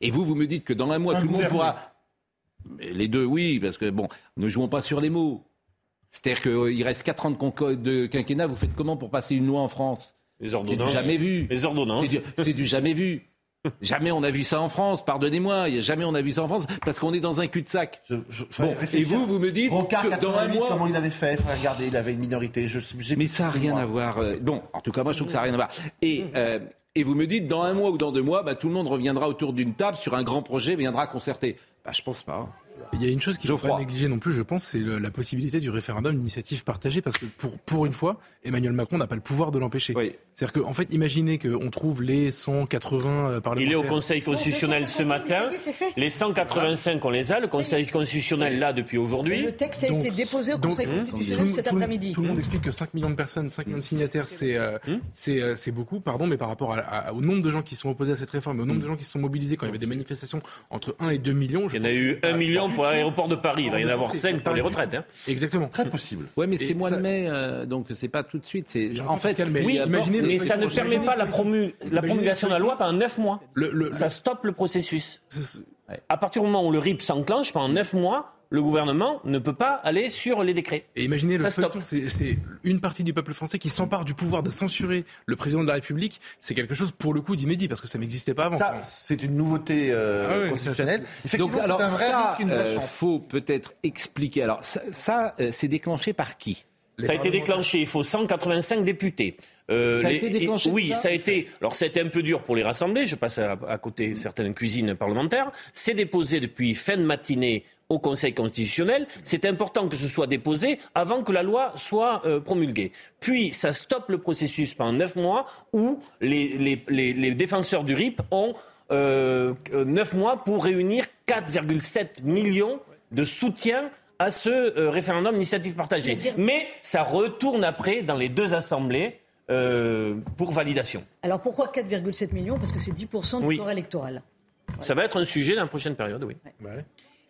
S1: Et vous, vous me dites que dans un mois, tout le monde pourra. Mais Les deux, oui, parce que bon, ne jouons pas sur les mots. C'est-à-dire qu'il reste 4 ans de, quinquennat. Vous faites comment pour passer une loi en France?
S6: Les
S1: C'est du
S6: ordonnances.
S1: jamais vu.
S6: Les ordonnances.
S1: C'est du, c'est du jamais vu. Jamais on a vu ça en France, pardonnez-moi, jamais on a vu ça en France, parce qu'on est dans un cul-de-sac.
S10: Je- je-
S1: Bon,
S10: faudrait
S1: et vous, vous me dites
S10: Rocard,
S1: que dans un
S10: 88,
S1: mois...
S10: comment il avait fait regarder, il avait une minorité. Je, j'ai-
S1: Mais ça n'a rien à voir. euh, Bon, en tout cas, moi, je trouve que ça n'a rien à voir. Et, euh, et vous me dites, dans un mois ou dans deux mois, bah, tout le monde reviendra autour d'une table sur un grand projet, viendra concerter. Bah, je pense pas.
S5: Il y a une chose qu'il ne faut pas négliger non plus, je pense, c'est la possibilité du référendum d'initiative partagée, parce que pour, pour une fois, Emmanuel Macron n'a pas le pouvoir de l'empêcher.
S1: Oui.
S5: C'est-à-dire qu'en fait, imaginez qu'on trouve les 180 euh,
S6: Il
S5: parlementaires.
S6: est au Conseil constitutionnel ce matin. Les 185, on les a. Le Conseil constitutionnel, là, depuis aujourd'hui.
S4: Le texte a
S5: Donc-
S4: été déposé au
S5: donc,
S4: Conseil
S5: tout,
S4: constitutionnel cet
S5: tout
S4: après-midi.
S5: tout le monde explique que 5 millions de personnes, 5 millions de signataires, c'est euh, c'est euh, c'est beaucoup, pardon, mais par rapport à- à- au nombre de gens qui sont opposés à cette réforme, au nombre de gens qui se sont mobilisés quand il y avait des manifestations entre 1 et 2 millions, je
S6: Il y en a eu
S5: c'est pas-
S6: 1 million pour l'aéroport de Paris. Il va y en avoir
S5: Pas
S6: 5 pour les retraites. hein.
S5: Exactement.
S10: Très possible.
S1: Ouais, mais c'est mois
S5: ça-
S1: de mai, euh, donc c'est pas tout de suite. En fait,
S5: oui, imaginez-
S6: Mais ça ne permet pas la, promu- la
S5: Imaginez-
S6: promulgation de la loi pendant 9 mois.
S5: Le- le-
S6: Ça stoppe le processus.
S5: ce-
S6: À partir du moment où le RIP s'enclenche, pendant 9 mois, le gouvernement ne peut pas aller sur les décrets.
S5: Et imaginez le
S6: Ça
S5: feuilleton, c'est une partie du peuple français qui s'empare du pouvoir de censurer le président de la République. C'est quelque chose pour le coup d'inédit parce que ça n'existait pas avant.
S10: Ça, c'est une nouveauté euh,
S5: Ah oui,
S10: constitutionnelle. Effectivement,
S1: Donc, alors
S10: un vrai
S1: ça,
S10: risque, une vraie
S1: euh, faut peut-être expliquer. Alors ça, ça, euh, c'est déclenché par qui?
S6: Ça a été déclenché, il faut 185 députés. Euh,
S1: Ça a été déclenché
S6: Oui, ça a été. Alors, ça a été un peu dur pour les rassembler. Je passe à, à côté certaines cuisines parlementaires. C'est déposé depuis fin de matinée au Conseil constitutionnel. C'est important que ce soit déposé avant que la loi soit euh, promulguée. Puis, ça stoppe le processus pendant neuf mois où les, les, les, les défenseurs du RIP ont euh, neuf mois pour réunir 4,7 millions de soutien à ce euh, référendum d'initiative partagée. Mais ça retourne après dans les deux assemblées euh, pour validation.
S4: Alors pourquoi 4,7 millions? Parce que c'est 10% du
S6: Oui.
S4: corps électoral.
S6: Ça va être un sujet dans la prochaine période, oui.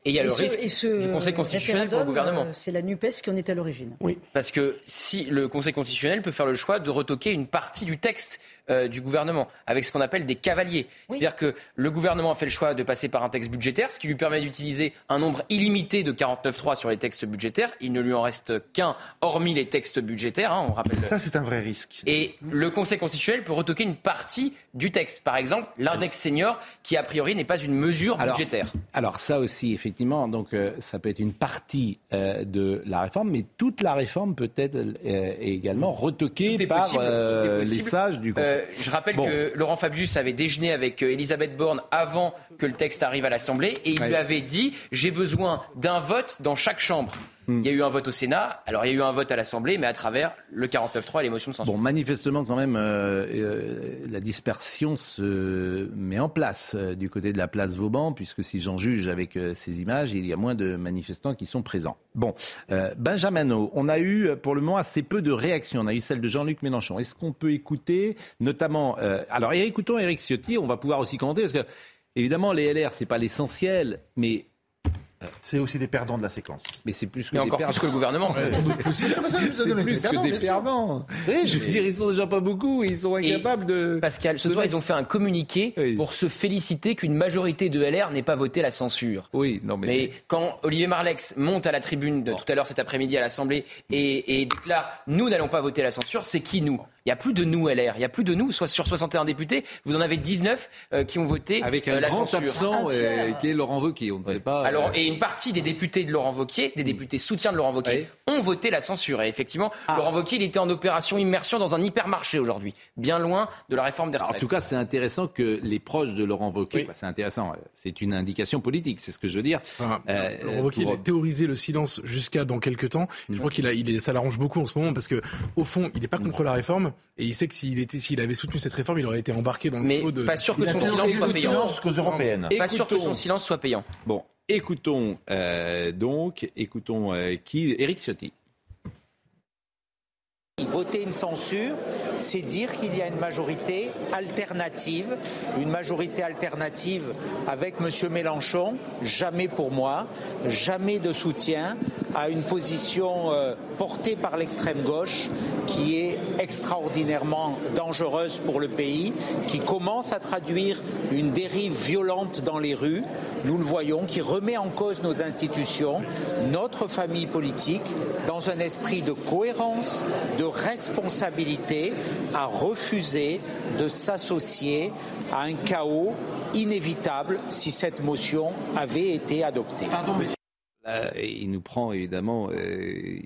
S2: Et il y a
S4: Et
S2: le
S4: ce-
S2: risque
S4: ce
S2: du Conseil constitutionnel pour le gouvernement.
S4: euh, C'est la NUPES qui en est à l'origine.
S2: Parce que si le Conseil constitutionnel peut faire le choix de retoquer une partie du texte euh, du gouvernement avec ce qu'on appelle des cavaliers. C'est-à-dire que le gouvernement a fait le choix de passer par un texte budgétaire, ce qui lui permet d'utiliser un nombre illimité de 49.3 sur les textes budgétaires. Il ne lui en reste qu'un, hormis les textes budgétaires, hein, on rappelle.
S3: Ça, c'est un vrai risque.
S2: Et le Conseil constitutionnel peut retoquer une partie du texte. Par exemple, l'index senior, qui a priori n'est pas une mesure
S1: Alors,
S2: budgétaire.
S1: Alors ça aussi, effectivement, donc euh, ça peut être une partie euh, de la réforme, mais toute la réforme peut être euh, également retoquée par les sages du Conseil.
S2: Je rappelle
S1: Bon.
S2: que Laurent Fabius avait déjeuné avec Elisabeth Borne avant que le texte arrive à l'Assemblée et il lui avait dit j'ai besoin d'un vote dans chaque chambre.
S1: Hmm.
S2: Il y a eu un vote au Sénat, alors il y a eu un vote à l'Assemblée, mais à travers le 49.3 et les motions de censure.
S1: Bon, manifestement, quand même, euh, euh, la dispersion se met en place euh, du côté de la place Vauban, puisque si j'en juge avec ces images, il y a moins de manifestants qui sont présents. Bon, Benjamin O, on a eu pour le moment assez peu de réactions. On a eu celle de Jean-Luc Mélenchon. Est-ce qu'on peut écouter, notamment, alors écoutons Eric Ciotti, on va pouvoir aussi commenter, parce que évidemment, les LR, c'est pas l'essentiel, mais
S3: C'est aussi des perdants de la séquence.
S1: mais c'est plus que des
S2: encore plus que le gouvernement.
S1: C'est plus que des perdants. Je veux dire, ils sont déjà pas beaucoup, ils sont
S2: Et
S1: incapables de.
S2: Pascal, ce soir,
S1: mettre-
S2: ils ont fait un communiqué
S1: Oui.
S2: pour se féliciter qu'une majorité de LR n'ait pas voté la censure.
S1: Oui, non mais.
S2: Mais quand Olivier Marlex monte à la tribune de tout à l'heure cet après-midi à l'Assemblée et, et déclare nous n'allons pas voter la censure, c'est qui nous? Il n'y a plus de nous LR, il n'y a plus de nous. Soit sur 61 députés, vous en avez 19 euh, qui ont voté
S1: Avec
S2: euh,
S1: un
S2: la
S1: grand
S2: censure.
S1: absent euh, qui est Laurent Wauquiez, on ne sait pas.
S2: Alors,
S1: euh,
S2: et une partie des députés de Laurent Wauquiez, des députés soutiens de Laurent Wauquiez, ont voté la censure. Et effectivement,
S1: Ah.
S2: Laurent Wauquiez, il était en opération immersion dans un hypermarché aujourd'hui, bien loin de la réforme des
S1: En
S2: retraites.
S1: tout cas, c'est intéressant que les proches de Laurent Wauquiez,
S6: Oui.
S1: bah, c'est intéressant, c'est une indication politique, c'est ce que je veux dire.
S5: Enfin,
S1: Euh,
S5: Laurent Wauquiez,
S1: pour-
S5: il a théorisé le silence jusqu'à dans quelques temps. Et je crois qu'il a, il est, ça l'arrange beaucoup en ce moment parce que au fond, il n'est pas contre la réforme et il sait que s'il était, s'il avait soutenu cette réforme, il aurait été embarqué dans le
S2: Mais
S5: flot de.
S2: pas sûr que son silence soit payant.
S3: européennes.
S2: Pas sûr que son silence soit payant.
S1: Bon, écoutons euh, donc, écoutons euh, qui Éric Ciotti.
S11: Voter une censure, c'est dire qu'il y a une majorité alternative, une majorité alternative avec M. Mélenchon, jamais pour moi, jamais de soutien à une position euh, portée par l'extrême gauche qui est extraordinairement dangereuse pour le pays, qui commence à traduire une dérive violente dans les rues, nous le voyons, qui remet en cause nos institutions, notre famille politique, dans un esprit de cohérence, de responsabilité, à refuser de s'associer à un chaos inévitable si cette motion avait été adoptée.
S1: Là, il nous prend évidemment, euh,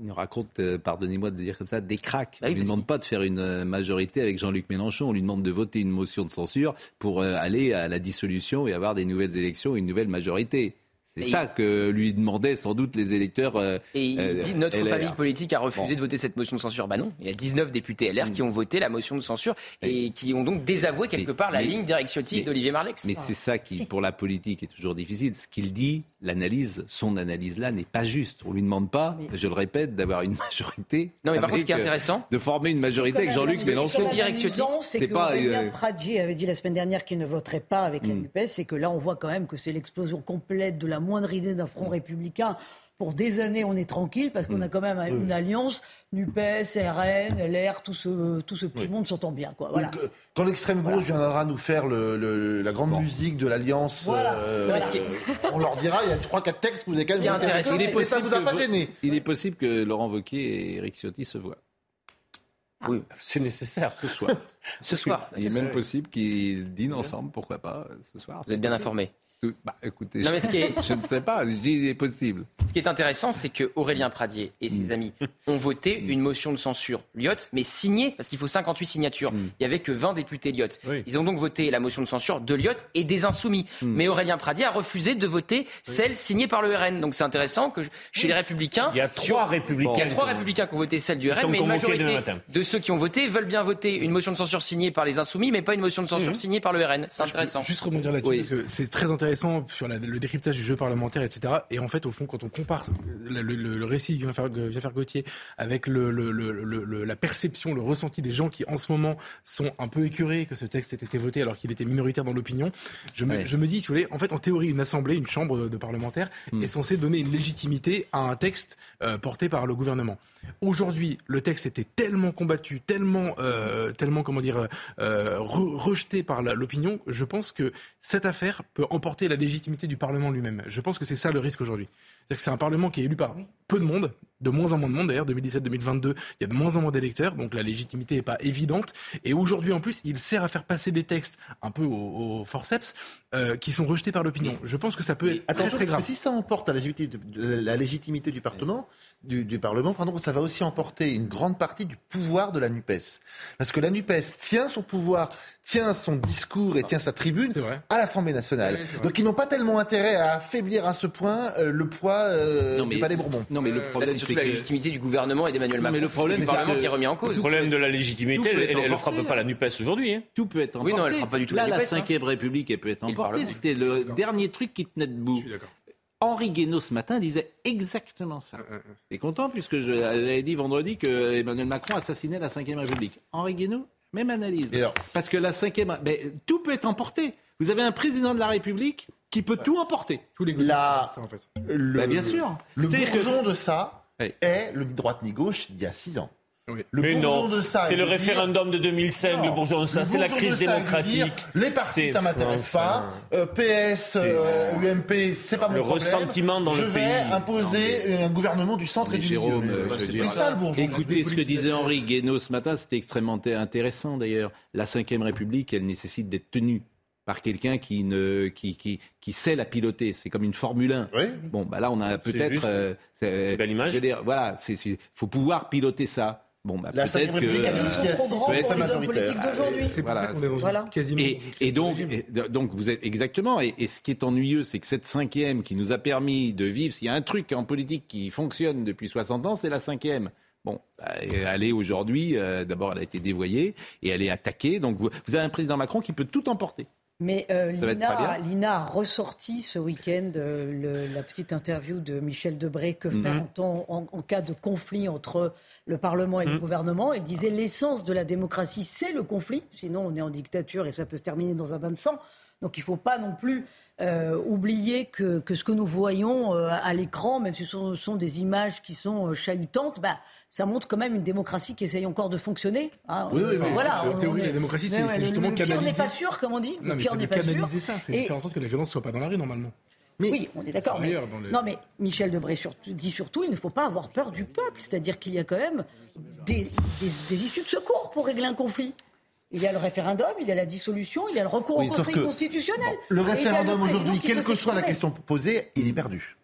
S1: il nous raconte, euh, pardonnez-moi de dire comme ça, des cracks.
S2: Bah oui,
S1: on lui
S2: parce
S1: demande pas de faire une euh, majorité avec Jean-Luc Mélenchon, on lui demande de voter une motion de censure pour euh, aller à la dissolution et avoir des nouvelles élections, une nouvelle majorité. C'est ça que lui demandaient sans doute les électeurs. euh,
S2: Et il
S1: euh,
S2: dit notre
S1: LR.
S2: famille politique a refusé
S1: Bon.
S2: de voter cette motion de censure. Bah non, il y a 19 députés LR qui ont voté la motion de censure et qui ont donc désavoué quelque
S1: Mais-
S2: part la
S1: mais-
S2: ligne directiotique
S1: mais-
S2: d'Olivier Marlex.
S1: Mais c'est ça qui, pour la politique, est toujours difficile. Ce qu'il dit, l'analyse, son analyse là n'est pas juste. On lui demande pas, je le répète, d'avoir une majorité.
S2: Non, mais par contre, ce qui est
S1: euh,
S2: intéressant,
S1: de former une majorité avec Jean-Luc Mélenchon.
S4: C'est
S1: c'est
S4: que
S1: pas, euh,
S4: Pradier avait dit la semaine dernière qu'il ne voterait pas avec la
S1: Mm.
S4: NUPES, c'est que là, on voit quand même que c'est l'explosion complète de la moindre idée d'un front républicain. Pour des années, on est tranquille parce
S1: Mm.
S4: qu'on a quand même une alliance NUPES, RN, LR, tout ce, tout ce petit monde s'entend bien. Quoi. Voilà.
S10: Donc, euh, quand l'extrême gauche viendra nous faire le- le- la grande musique de l'alliance,
S4: Voilà.
S10: euh, on leur dira il y a 3-4 textes que vous avez
S2: intéressant,
S10: votés,
S2: il est
S10: ça
S1: possible
S10: vous a
S1: que
S10: pas
S1: vous-
S10: gêné.
S1: Il est possible que Laurent Wauquiez et Eric Ciotti se voient
S6: Oui, c'est nécessaire.
S1: ce soir.
S2: ce soir,
S1: Il est même possible qu'ils dînent ensemble, pourquoi pas, ce soir.
S2: vous êtes bien informé.
S1: Bah, écoutez,
S2: Non, mais
S1: je,
S2: ce qui est-
S1: je ne sais pas, il est possible.
S2: Ce qui est intéressant, c'est que Aurélien Pradier et
S1: Mm.
S2: ses amis ont voté une motion de censure Lyotte, mais signée, parce qu'il faut 58 signatures.
S1: Mm.
S2: Il n'y avait que 20 députés Lyotte.
S6: Oui.
S2: Ils ont donc voté la motion de censure de Lyotte et des Insoumis.
S1: Mm.
S2: Mais Aurélien Pradier a refusé de voter celle signée par le RN. Donc c'est intéressant que chez les Républicains,
S6: Il y a trois républicains.
S2: il y a trois républicains qui ont voté celle du RN, mais une majorité de ceux qui ont voté veulent bien voter une motion de censure signée par les Insoumis, mais pas une motion de censure signée par le RN. C'est intéressant.
S5: Juste rebondir là-dessus,
S1: Oui.
S5: parce que c'est très intéressant sur la- le décryptage du jeu parlementaire, etc. Et en fait, au fond, quand on compare le, le- le récit que vient faire, que vient faire Gauthier avec le, la perception, le ressenti des gens qui, en ce moment, sont un peu écœurés que ce texte ait été voté alors qu'il était minoritaire dans l'opinion, je me,
S1: Ouais.
S5: je me dis, si vous voulez, en fait, en théorie, une assemblée, une chambre de parlementaires
S1: Mm.
S5: est censée donner une légitimité à un texte euh, porté par le gouvernement. Aujourd'hui, le texte était tellement combattu, tellement, euh, tellement comment dire, euh, re- rejeté par l'opinion. Je pense que cette affaire peut emporter la légitimité du Parlement lui-même. Je pense que c'est ça le risque aujourd'hui. C'est-à-dire que c'est un Parlement qui est élu par peu de monde, de moins en moins de monde d'ailleurs. 2017-2022, il y a de moins en moins d'électeurs, donc la légitimité n'est pas évidente. Et aujourd'hui, en plus, il sert à faire passer des textes un peu au, au forceps euh, qui sont rejetés par l'opinion. Je pense que ça peut être
S10: Attention,
S5: très grave.
S10: que si ça emporte la légitimité, de- la légitimité du Parlement, du, du Parlement, pardon, ça va aussi emporter une grande partie du pouvoir de la NUPES. Parce que la NUPES tient son pouvoir, tient son discours et tient sa tribune à l'Assemblée nationale.
S5: Oui.
S10: Donc ils n'ont pas tellement intérêt à affaiblir à ce point euh, le poids euh,
S1: Non, mais-
S10: du Palais Bourbon.
S1: Non, mais le
S2: Là,
S1: problème,
S2: c'est la
S1: que
S2: légitimité du gouvernement et d'Emmanuel
S1: Non,
S2: Macron.
S1: mais le problème, c'est
S2: Parlement
S1: que-
S2: qui est remis en cause.
S6: Le problème de la légitimité, elle,
S1: être
S6: elle, elle
S1: emporté,
S6: frappe pas la NUPES aujourd'hui. hein.
S1: tout peut être emporté.
S2: Oui, non, elle fera pas du tout la
S1: Là, la
S2: NUPES, hein.
S1: Cinquième République, elle peut être emportée. C'était le dernier truc qui tenait
S5: Je
S1: debout. Henri Guénaud ce matin disait exactement ça. T'es content puisque je j'avais dit vendredi que Emmanuel Macron assassinait la Cinquième République. Henri Guénaud, même analyse.
S10: Alors
S1: Parce que la Cinquième, mais tout peut être emporté. Vous avez un président de la République qui peut tout emporter.
S5: Tous les
S10: La-
S5: c'est ça, en fait.
S10: Le,
S1: Bah, bien sûr.
S10: Le
S1: que-
S10: bourgeon de ça
S1: Oui.
S10: est le ni droite ni gauche d'il y a six ans.
S5: Oui.
S10: Le
S6: Mais
S10: bourgeon
S6: non,
S10: de ça
S6: c'est
S10: est
S6: le référendum de 2005,
S10: Non.
S6: le bourgeon de ça, c'est la crise démocratique.
S10: dire, les partis, ça m'intéresse pas. Euh, PS, euh, UMP, c'est pas mon
S6: Le
S10: problème.
S6: ressentiment dans
S10: je
S6: le
S10: vais
S6: pays.
S10: imposer un gouvernement du centre et du
S1: Jérôme,
S10: milieu.
S1: euh,
S10: c'est ça le bourgeon.
S1: Écoutez ce que disait Henri Guénaud ce matin, c'était extrêmement intéressant d'ailleurs. La Cinquième République, elle nécessite d'être tenue par quelqu'un qui, ne, qui, qui, qui sait la piloter. C'est comme une Formule 1.
S10: Oui.
S1: Bon, bah là, on a peut-être. euh, c'est-
S6: Belle image.
S1: je veux dire, voilà, il faut pouvoir piloter ça. Bon, bah,
S10: La
S1: peut-être que. euh,
S4: sont trop grands
S1: peut être
S4: pour les hommes
S10: majoritaire.
S4: politiques d'aujourd'hui.
S5: C'est pour
S1: Voilà.
S5: ça qu'on est dans
S4: Voilà.
S5: quasiment
S1: Et, donc, et donc vous êtes exactement. Et, et ce qui est ennuyeux, c'est que cette cinquième qui nous a permis de vivre, s'il y a un truc en politique qui fonctionne depuis 60 ans, c'est la cinquième. Bon, bah, elle est aujourd'hui, euh, d'abord, elle a été dévoyée et elle est attaquée. Donc, vous, vous avez un président Macron qui peut tout emporter.
S4: Mais euh, Lina, a ressorti ce week-end euh, la petite interview de Michel Debré que mhm. faire en, cas de conflit entre le Parlement et le mhm. gouvernement. Elle disait l'essence de la démocratie, c'est le conflit. Sinon, on est en dictature et ça peut se terminer dans un bain de sang. Donc il ne faut pas non plus euh, oublier que, ce que nous voyons euh, à l'écran, même si ce sont, des images qui sont euh, chahutantes, bah, ça montre quand même une démocratie qui essaye encore de fonctionner.
S5: Hein. Oui, oui, voilà. En théorie, la démocratie, c'est justement le,
S4: canaliser. on n'est pas sûr, comme on dit.
S5: Non, mais c'est canaliser ça, c'est faire en sorte que la violence ne soit pas dans la rue normalement.
S4: oui, on est d'accord. Non, mais Michel Debré dit surtout, il ne faut pas avoir peur du peuple. C'est-à-dire qu'il y a quand même des issues de secours pour régler un conflit. Il y a le référendum, il y a la dissolution, il y a le recours au Conseil constitutionnel.
S3: le référendum aujourd'hui, quelle que soit la question posée, il est perdu.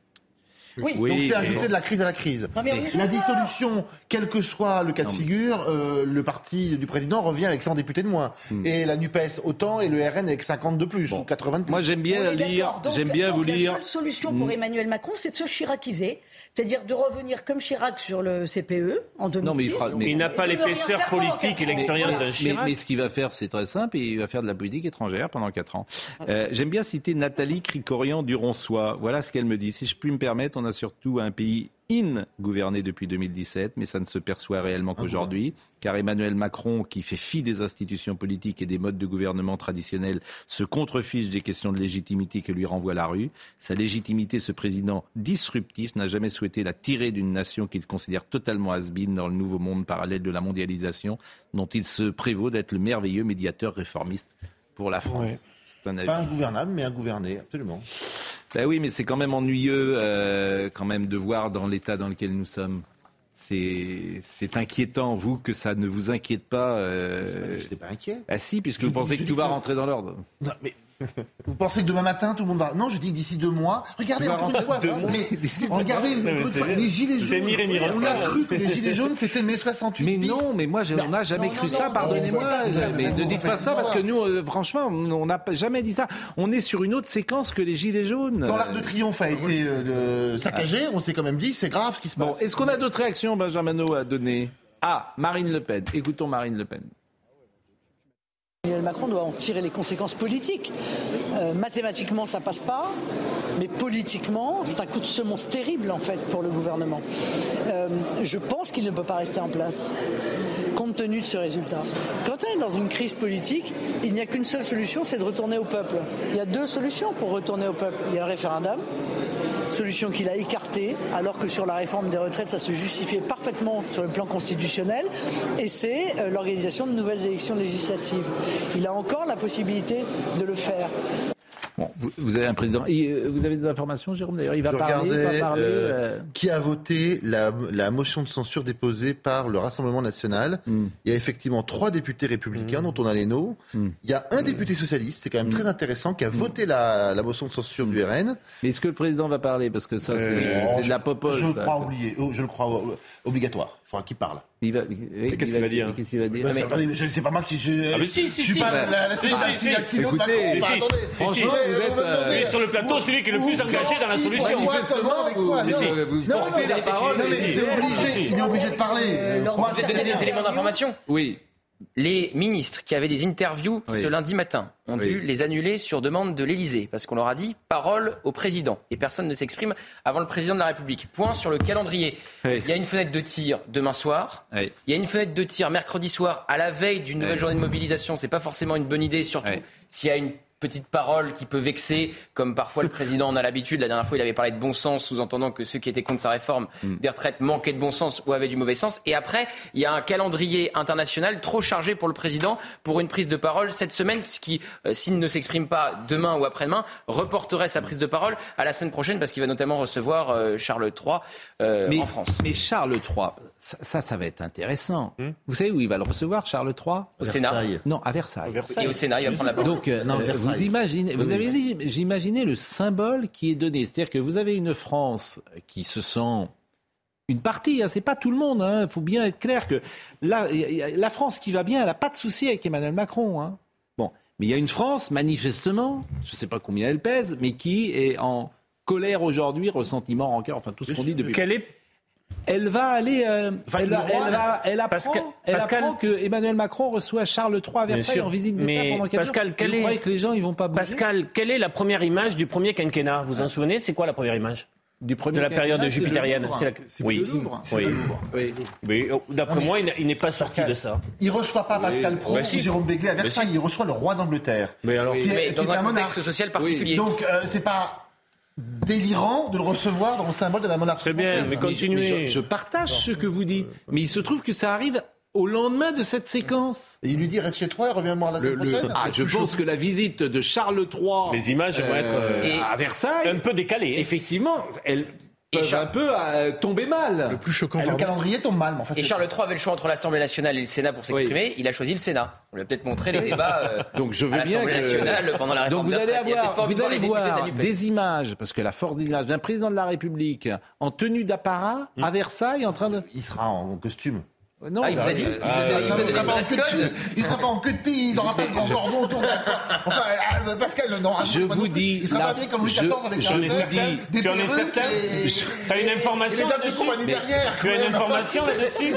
S3: Oui. Donc c'est ajouter de la crise à la crise. la dissolution, quel que soit le cas de figure, euh, le parti du président revient avec 100 députés de moins. Hmm. Et la NUPES autant et le RN avec 50 de plus ou 80 de plus.
S1: Moi j'aime bien lire, j'aime bien vous lire.
S4: La seule solution pour hmm. Emmanuel Macron, c'est de se chiraciser, c'est-à-dire de revenir comme Chirac sur le CPE en 2006. Non, mais
S6: il, mais... il n'a pas l'épaisseur politique et l'expérience d'un Chirac.
S1: Mais, ce qu'il va faire, c'est très simple, il va faire de la politique étrangère pendant 4 ans. Euh, j'aime bien citer Nathalie Cricorian du Ronsois. Voilà ce qu'elle me dit. Si je puis me permettre, on a surtout un pays in gouverné depuis 2017, mais ça ne se perçoit réellement qu'aujourd'hui, car Emmanuel Macron, qui fait fi des institutions politiques et des modes de gouvernement traditionnels, se contrefiche des questions de légitimité que lui renvoie la rue. Sa légitimité, ce président disruptif, n'a jamais souhaité la tirer d'une nation qu'il considère totalement has dans le nouveau monde parallèle de la mondialisation, dont il se prévaut d'être le merveilleux médiateur réformiste pour la France.
S3: C'est un Pas gouvernable, mais un gouverné, absolument.
S1: Ben oui, mais c'est quand même ennuyeux euh, quand même de voir dans l'état dans lequel nous sommes. C'est inquiétant, vous, que ça ne vous inquiète pas.
S3: Euh... Je n'étais pas inquiet.
S1: Ah si, puisque vous pensez que tout va rentrer dans l'ordre.
S3: Non, mais vous pensez que demain matin, tout le monde va. Non, je dis d'ici deux mois. Regardez encore une fois. Mais, regardez, les gilets jaunes. On a cru que les gilets jaunes, c'était mai 68.
S1: Mais non, mais moi, on n'a jamais cru ça, pardonnez-moi. Mais ne dites pas ça, parce que nous, euh, franchement, on n'a jamais dit ça. On est sur une autre séquence que les gilets jaunes.
S3: Quand l'Arc de Triomphe a été euh, saccagé, on s'est quand même dit, c'est grave ce qui se passe.
S1: Bon, est-ce qu'on a d'autres réactions, Benjamin à donner? Ah, Marine Le Pen. Écoutons Marine Le Pen.
S12: Emmanuel Macron doit en tirer les conséquences politiques. Euh, mathématiquement, ça passe pas, mais politiquement, c'est un coup de semonce terrible en fait pour le gouvernement. Euh, je pense qu'il ne peut pas rester en place compte tenu de ce résultat. Quand on est dans une crise politique, il n'y a qu'une seule solution, c'est de retourner au peuple. Il y a deux solutions pour retourner au peuple. Il y a le référendum solution qu'il a écartée, alors que sur la réforme des retraites, ça se justifiait parfaitement sur le plan constitutionnel, et c'est euh, l'organisation de nouvelles élections législatives. Il a encore la possibilité de le faire.
S1: Bon, vous, avez un président. Euh, vous avez des informations, Jérôme D'ailleurs, il va parler.
S3: va parler euh, Qui a voté la, motion de censure déposée par le Rassemblement national hmm. Il y a effectivement trois députés républicains, hmm. dont on a les noms. Hmm. Il y a un député socialiste, c'est quand même très intéressant, qui a voté la, motion de censure du RN.
S1: Mais est-ce que le président va parler? Parce que ça, c'est euh, de la popote.
S3: Je le crois oublié, oh, je le crois obligatoire. Il faudra qu'il parle.
S6: Il va, qu'est-ce qu'il va dire
S1: Qu'est-ce qu'il va dire? Mais,
S3: attendez, mais c'est pas moi qui. Je,
S6: ah mais si, si,
S3: je suis
S6: si,
S3: pas la, la, la,
S6: Écoutez, franchement, vous êtes euh, sur le plateau celui qui est le plus engagé dans la solution.
S3: Vous portez la parole. C'est obligé. Il est obligé de parler.
S2: Vous pouvez donner des éléments d'information
S1: Oui.
S2: Les ministres qui avaient des interviews ce lundi matin ont dû les annuler sur demande de l'Élysée parce qu'on leur a dit parole au président et personne ne s'exprime avant le président de la République. Point sur le calendrier. Il y a une fenêtre de tir demain soir. Il y a une fenêtre de tir mercredi soir à la veille d'une nouvelle journée de mobilisation. C'est pas forcément une bonne idée, surtout s'il y a une petite parole qui peut vexer, comme parfois le président en a l'habitude. La dernière fois, il avait parlé de bon sens, sous-entendant que ceux qui étaient contre sa réforme mm. des retraites manquaient de bon sens ou avaient du mauvais sens. Et après, il y a un calendrier international trop chargé pour le président pour une prise de parole cette semaine, ce qui, euh, s'il ne s'exprime pas demain ou après-demain, reporterait sa prise de parole à la semaine prochaine, parce qu'il va notamment recevoir euh, Charles III euh, en France.
S1: Mais Charles III, ça, ça, va être intéressant. Hmm. Vous savez où il va le recevoir, Charles III
S2: Au Sénat.
S1: Non, à Versailles.
S2: Et au Sénat, il va prendre la parole.
S1: Donc, non, vous imaginez, vous avez j'imaginez le symbole qui est donné. C'est-à-dire que vous avez une France qui se sent une partie, hein, c'est pas tout le monde. Il hein. faut bien être clair que la, la France qui va bien, elle n'a pas de souci avec Emmanuel Macron. Hein. Bon, mais il y a une France, manifestement, je ne sais pas combien elle pèse, mais qui est en colère aujourd'hui, ressentiment, rancœur, enfin tout ce qu'on dit depuis.
S6: Quelle est
S1: elle va aller. euh,
S3: Enfin,
S1: elle, va- elle, va- elle apprend,
S6: Pascal-
S1: elle
S6: Pascal-
S1: apprend que Emmanuel Macron reçoit Charles III à Versailles en visite d'État pendant quatre
S6: Pascal,
S1: jours.
S6: quel
S1: Et vous
S6: est-
S1: croyez que les gens ils vont pas bouger
S6: Pascal, quelle est la première image du premier quinquennat Vous vous en souvenez C'est quoi la première image
S1: du premier
S6: de la période jupitérienne. C'est la- Oui,
S1: le Louvre. C'est
S6: oui.
S1: le Louvre. Oui.
S6: Mais d'après moi, il n'est pas sorti
S3: Pascal,
S6: de ça.
S3: Il reçoit pas Pascal Pro
S6: Bah
S3: ou
S6: si.
S3: Jérôme Béglé à
S6: Bah
S3: Versailles,
S6: si.
S3: il reçoit le roi d'Angleterre.
S6: Mais alors,
S3: Qui est-
S2: Mais
S3: qui
S2: dans
S3: est
S2: un
S3: monarque.
S2: contexte social particulier.
S3: Donc euh, c'est pas délirant de le recevoir dans le symbole de la monarchie
S6: Très bien,
S3: française.
S6: mais
S1: Mais
S6: continuez.
S1: je, mais je- je partage ce que vous dites, mais il se trouve que ça arrive au lendemain de cette séquence.
S3: Et il lui dit reste chez toi et reviens voir la semaine
S1: le-
S3: prochaine.
S1: ah, je pense que la visite de Charles III
S6: Les images vont être euh,
S1: à Versailles,
S6: un peu décalées.
S1: effectivement, elles
S2: Et Charles-
S1: un peu euh, tomber mal.
S5: Le plus choquant,
S3: Eh, le calendrier tombe mal, mais enfin
S2: Et Charles III avait le choix entre l'Assemblée nationale et le Sénat pour s'exprimer. Il a choisi le Sénat. On lui a peut-être montré les débats euh,
S1: Donc je veux
S2: à
S1: bien
S2: l'Assemblée
S1: que-
S2: nationale pendant la réforme
S1: Donc vous allez avoir, vous
S2: voir
S1: allez
S2: de
S1: voir des images, parce que la force d'image d'un président de la République en tenue d'apparat à Versailles en train de.
S3: il sera en costume.
S1: Non,
S2: Ah, il vous a dit il donné
S3: sera pas en queue de fille. Il n'aura pas de grand cordon autour de la Enfin, euh, Pascal, non,
S1: Je vous
S3: non
S1: dis,
S3: Il sera
S1: la-
S3: pas habillé comme Louis XIV avec un
S1: dis-
S3: des
S6: tu en es
S3: perruques
S6: certain
S3: et-
S6: T'as une information
S3: derrière.
S6: Tu as une information là-dessus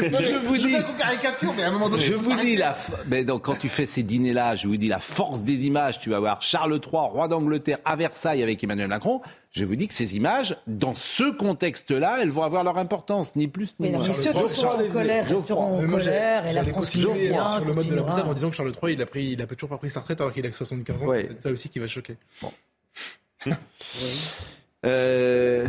S1: Je vous dis-
S3: bien qu'on caricature, mais à un moment donné.
S1: Je vous dis la, mais donc quand tu fais ces dîners-là, je vous dis la force des images. Tu vas voir Charles III, roi d'Angleterre, à Versailles avec Emmanuel Macron. Je vous dis que ces images, dans ce contexte-là, elles vont avoir leur importance, ni plus ni
S4: Mais non,
S1: moins.
S4: mais ceux qui sont en colère resteront en colère et la France qui
S5: sur le mode de la boutade en disant que Charles III, il a, pris, il a toujours pas pris sa retraite alors qu'il a que 75 ans.
S1: Ouais.
S5: C'est peut-être ça aussi qui va choquer.
S1: Euh,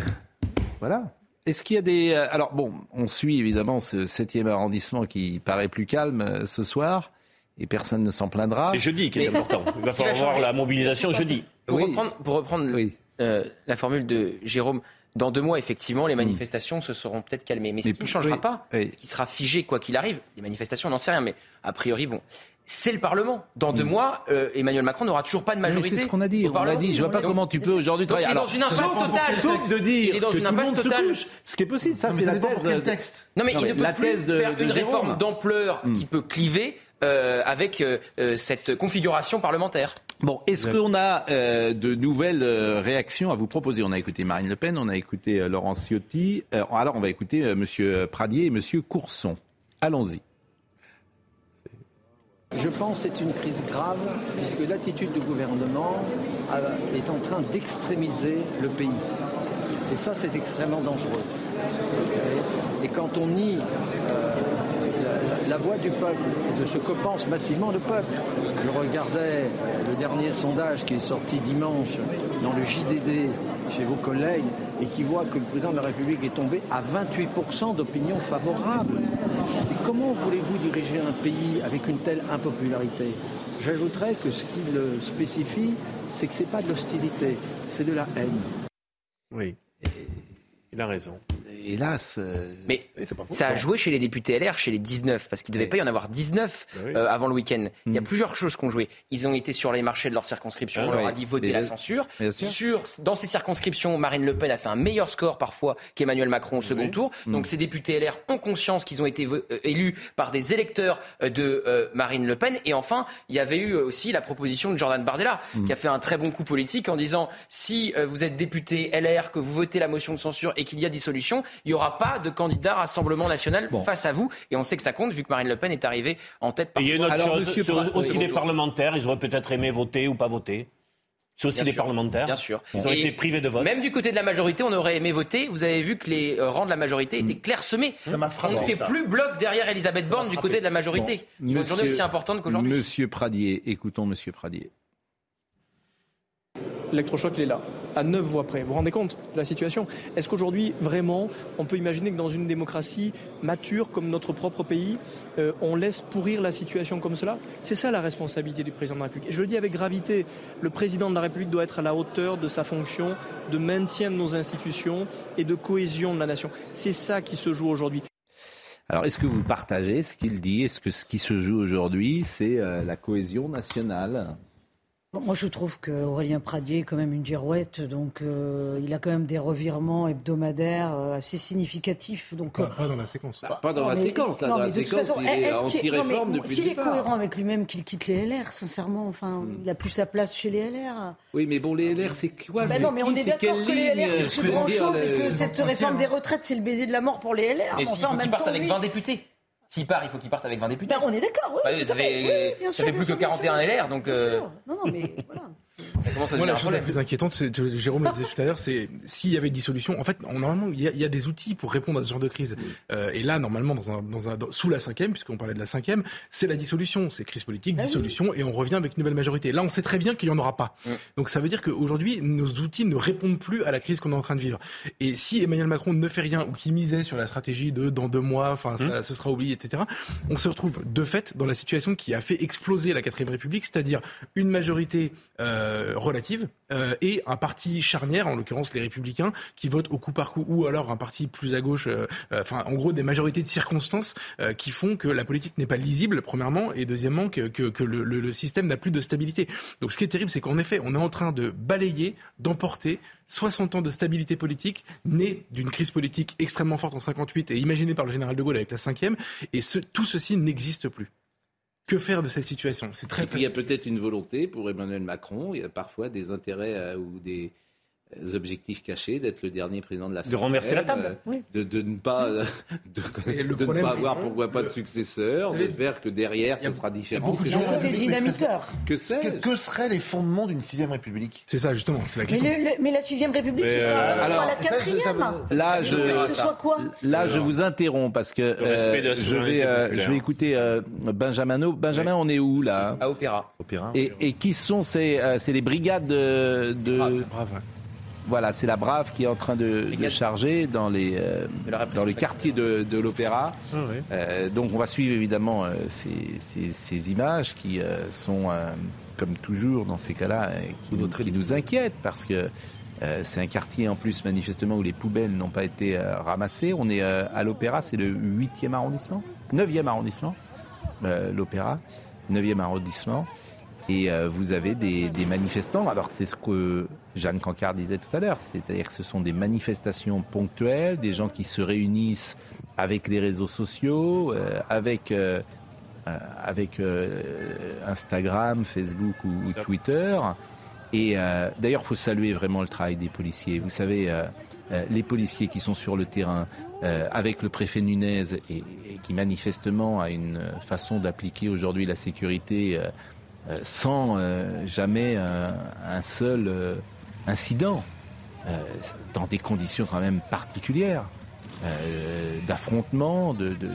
S1: voilà. Est-ce qu'il y a des... euh, Alors bon, on suit évidemment ce 7e arrondissement qui paraît plus calme euh, ce soir, et personne ne s'en plaindra.
S6: C'est jeudi qui est important. Il va falloir voir la mobilisation jeudi.
S2: Pour
S1: Oui.
S2: reprendre, pour reprendre
S1: Oui.
S2: Euh, la formule de Jérôme, dans deux mois, effectivement, les manifestations se seront peut-être calmées. Mais ce
S1: Mais
S2: qui ne changera
S1: oui,
S2: pas,
S1: oui.
S2: ce qui sera figé quoi qu'il arrive, les manifestations, on n'en sait rien, mais a priori, bon, c'est le Parlement. Dans deux mois, euh, Emmanuel Macron n'aura toujours pas de
S1: Mais
S2: majorité.
S1: c'est ce qu'on a dit. On l'a dit. Je vois pas
S2: Donc-
S1: comment tu peux aujourd'hui
S2: donc il
S1: travailler.
S2: est dans
S1: Alors,
S2: une impasse
S1: sauf-
S2: totale.
S1: Sauf de dire
S2: Il est dans
S1: que
S2: une
S1: tout le
S2: impasse
S1: monde se
S2: totale.
S1: couche, ce qui est possible. Ça, c'est la thèse.
S3: quel
S1: de-
S3: texte.
S2: Non, mais
S1: Non,
S2: il
S1: mais
S2: ne peut plus
S1: de-
S2: faire
S1: de
S2: une réforme d'ampleur qui peut cliver euh, avec euh, cette configuration parlementaire.
S1: Bon, est-ce qu'on a euh, de nouvelles euh, réactions à vous proposer? On a écouté Marine Le Pen, on a écouté euh, Laurent Ciotti. Euh, alors, on va écouter euh, Monsieur Pradier et Monsieur Courson. Allons-y.
S13: Je pense que c'est une crise grave puisque l'attitude du gouvernement est en train d'extrémiser le pays. Et ça, c'est extrêmement dangereux. Et quand on nie euh, la, voix du peuple et de ce que pense massivement le peuple, je regardais le dernier sondage qui est sorti dimanche dans le JDD chez vos collègues et qui voit que le président de la République est tombé à 28% d'opinion favorable. Et comment voulez-vous diriger un pays avec une telle impopularité? J'ajouterais que ce qui le spécifie, c'est que ce n'est pas de l'hostilité, c'est de la haine.
S6: Oui. Il a raison.
S1: Hélas. euh,
S2: Mais
S3: faux.
S2: ça a joué chez les députés LR, chez les 19, parce qu'il ne devait
S1: Oui.
S2: pas y en avoir 19
S6: Bah oui.
S2: euh, avant le week-end. Il y a
S1: Mm.
S2: plusieurs choses qui ont joué. Ils ont été sur les marchés de leur circonscription,
S6: Ah
S2: on leur a dit voter la censure.
S1: Bien sûr.
S2: Sur, dans ces circonscriptions, Marine Le Pen a fait un meilleur score parfois qu'Emmanuel Macron au second
S6: Oui.
S2: tour.
S1: Mm.
S2: Donc ces députés LR ont conscience qu'ils ont été euh, élus par des électeurs euh, de euh, Marine Le Pen. Et enfin, il y avait eu aussi la proposition de Jordan Bardella,
S1: Mm.
S2: qui a fait un très bon coup politique en disant si euh, vous êtes député LR, que vous votez la motion de censure et qu'il y a dissolution, il n'y aura pas de candidat Rassemblement national
S1: Bon.
S2: face à vous. Et on sait que ça compte vu que Marine Le Pen est arrivée en tête
S6: Et il y a une autre
S1: Alors,
S6: chose, aussi des parlementaires, ils auraient peut-être aimé voter ou pas voter. C'est aussi
S2: Bien
S6: des
S2: sûr.
S6: parlementaires.
S2: Bien sûr.
S6: Ils ont
S2: Et
S6: été privés de vote.
S2: Même du côté de la majorité, on aurait aimé voter. Vous avez vu que les euh, rangs de la majorité étaient clairsemés.
S3: Ça m'a
S2: On
S3: frappé,
S2: ne fait
S3: ça.
S2: plus bloc derrière Elisabeth Borne du côté de la majorité.
S1: Bon,
S2: Sur une journée aussi importante qu'aujourd'hui.
S1: Monsieur Pradier, écoutons Monsieur Pradier.
S14: L'électrochoc, il est là, à neuf voix près. Vous vous rendez compte de la situation? Est-ce qu'aujourd'hui, vraiment, on peut imaginer que dans une démocratie mature comme notre propre pays, euh, on laisse pourrir la situation comme cela? C'est ça la responsabilité du président de la République. Et je le dis avec gravité, le président de la République doit être à la hauteur de sa fonction de maintien de nos institutions et de cohésion de la nation. C'est ça qui se joue aujourd'hui.
S1: Alors, est-ce que vous partagez ce qu'il dit? Est-ce que ce qui se joue aujourd'hui, c'est euh, la cohésion nationale?
S4: Moi, je trouve qu'Aurélien Pradier est quand même une girouette, donc euh, il a quand même des revirements hebdomadaires euh, assez significatifs. Donc,
S5: pas, pas, dans la séquence.
S1: Bah, pas dans non, la mais, séquence, là. Non, dans la séquence, façon, il est anti-réforme depuis
S4: S'il
S1: est
S4: cohérent avec lui-même qu'il quitte les LR, sincèrement, enfin, hmm. il a plus sa place chez les LR.
S1: Oui, mais bon, les LR, c'est quoi
S4: bah Non, mais on est d'accord que les LR, c'est plus grand-chose et que cette réforme des retraites, c'est le baiser de la mort pour les LR.
S2: Mais s'il faut qu'ils partent avec 20 députés s'il part, il faut qu'il parte avec 20 députés.
S4: Ben, on est d'accord, oui.
S2: Bah, ça fait, oui, ça fait plus que 41 LR, donc.
S4: Euh... Non, non, mais voilà.
S5: Moi, la chose la plus inquiétante, c'est, Jérôme le disait tout à l'heure, c'est s'il y avait dissolution. En fait, normalement, il y, a, il y, a, des outils pour répondre à ce genre de crise. Euh, et là, normalement, dans un, dans un, dans, sous la cinquième, puisqu'on parlait de la cinquième, c'est la dissolution. C'est crise politique, ah dissolution, oui. et on revient avec une nouvelle majorité. Là, on sait très bien qu'il n'y en aura pas. Donc, ça veut dire qu'aujourd'hui, nos outils ne répondent plus à la crise qu'on est en train de vivre. Et si Emmanuel Macron ne fait rien ou qu'il misait sur la stratégie de dans deux mois, enfin, ça, ce sera oublié, etc., on se retrouve de fait dans la situation qui a fait exploser la quatrième République, c'est-à-dire une majorité euh, relative euh, et un parti charnière, en l'occurrence les Républicains, qui votent au coup par coup, ou alors un parti plus à gauche, euh, euh enfin en gros des majorités de circonstances euh, qui font que la politique n'est pas lisible, premièrement, et deuxièmement que, que, le, système n'a plus de stabilité. Donc ce qui est terrible, c'est qu'en effet, on est en train de balayer, d'emporter 60 ans de stabilité politique, née d'une crise politique extrêmement forte en 58 et imaginée par le général de Gaulle avec la cinquième, et tout ceci n'existe plus. Que faire de cette situation?
S1: C'est très, très... Il y a peut-être une volonté pour Emmanuel Macron, il y a parfois des intérêts euh, ou des objectifs cachés d'être le dernier président de la
S2: De renverser la table. Euh,
S1: oui. De, de, ne pas, de, de ne pas avoir pourquoi pas de successeur, de faire que derrière, ça sera différent.
S4: C'est des dynamiteurs.
S1: Que,
S3: que, que, seraient les fondements d'une sixième république?
S5: C'est ça, justement, c'est la question.
S4: Mais, le, le, mais la sixième république, ce sera euh, alors, la quatrième. Ça,
S1: ça, là, je, quoi? Là, je vous interromps parce que euh, je, vais, euh, je vais écouter euh, Benjamin. Benjamin, on est où là
S2: À Opéra.
S1: Opéra. Et, et qui sont ces, les brigades de. de...
S5: Brave, brave, ouais.
S1: Voilà, c'est la Brave qui est en train de, de charger dans, les, euh, dans le quartier de, de l'Opéra.
S5: Ah, oui.
S1: euh, donc on va suivre évidemment euh, ces, ces, ces, images qui euh, sont, euh, comme toujours dans ces cas-là, qui, nous, qui nous inquiètent parce que c'est un quartier en plus manifestement où les poubelles n'ont pas été ramassées. On est à l'Opéra, c'est le 8e arrondissement 9e arrondissement, l'Opéra, 9e arrondissement. Et euh, vous avez des, des manifestants. Alors c'est ce que Jeanne Cancard disait tout à l'heure, c'est-à-dire que ce sont des manifestations ponctuelles, des gens qui se réunissent avec les réseaux sociaux, euh, avec euh, avec Instagram, Facebook ou, ou Twitter. Et d'ailleurs, il faut saluer vraiment le travail des policiers. Vous savez, les policiers qui sont sur le terrain, avec le préfet Nunez, et, et, qui manifestement a une façon d'appliquer aujourd'hui la sécurité euh, sans euh, jamais euh, un seul incident, dans des conditions quand même particulières, d'affrontement, de, de,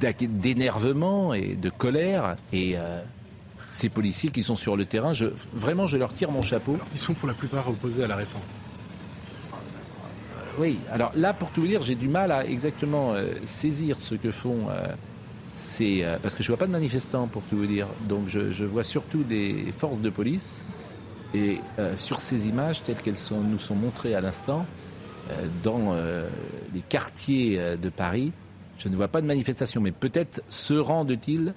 S1: de, d'énervement et de colère. Et ces policiers qui sont sur le terrain, je, vraiment, je leur tire mon chapeau.
S5: Ils sont pour la plupart opposés à la réforme.
S1: Oui, alors là, pour tout dire, j'ai du mal à exactement saisir ce que font c'est euh, parce que je vois pas de manifestants pour tout vous dire. Donc je, je vois surtout des forces de police. Et euh, sur ces images telles qu'elles sont, nous sont montrées à l'instant, euh, dans les quartiers de Paris, je ne vois pas de manifestation. Mais peut-être se rendent-ils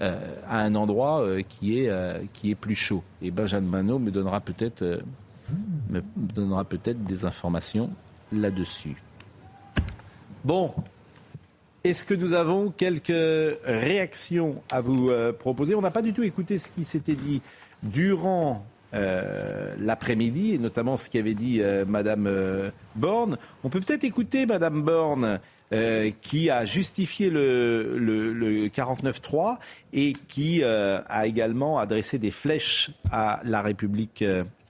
S1: à un endroit qui est qui est plus chaud. Et Benjamin Manot me donnera peut-être me donnera peut-être des informations là-dessus. Bon, est-ce que nous avons quelques réactions à vous euh, proposer? On n'a pas du tout écouté ce qui s'était dit durant euh, l'après-midi, et notamment ce qu'avait dit euh, Madame euh, Borne. On peut peut-être écouter Madame Borne, qui a justifié le, le, le 49-3 et qui a également adressé des flèches à la République,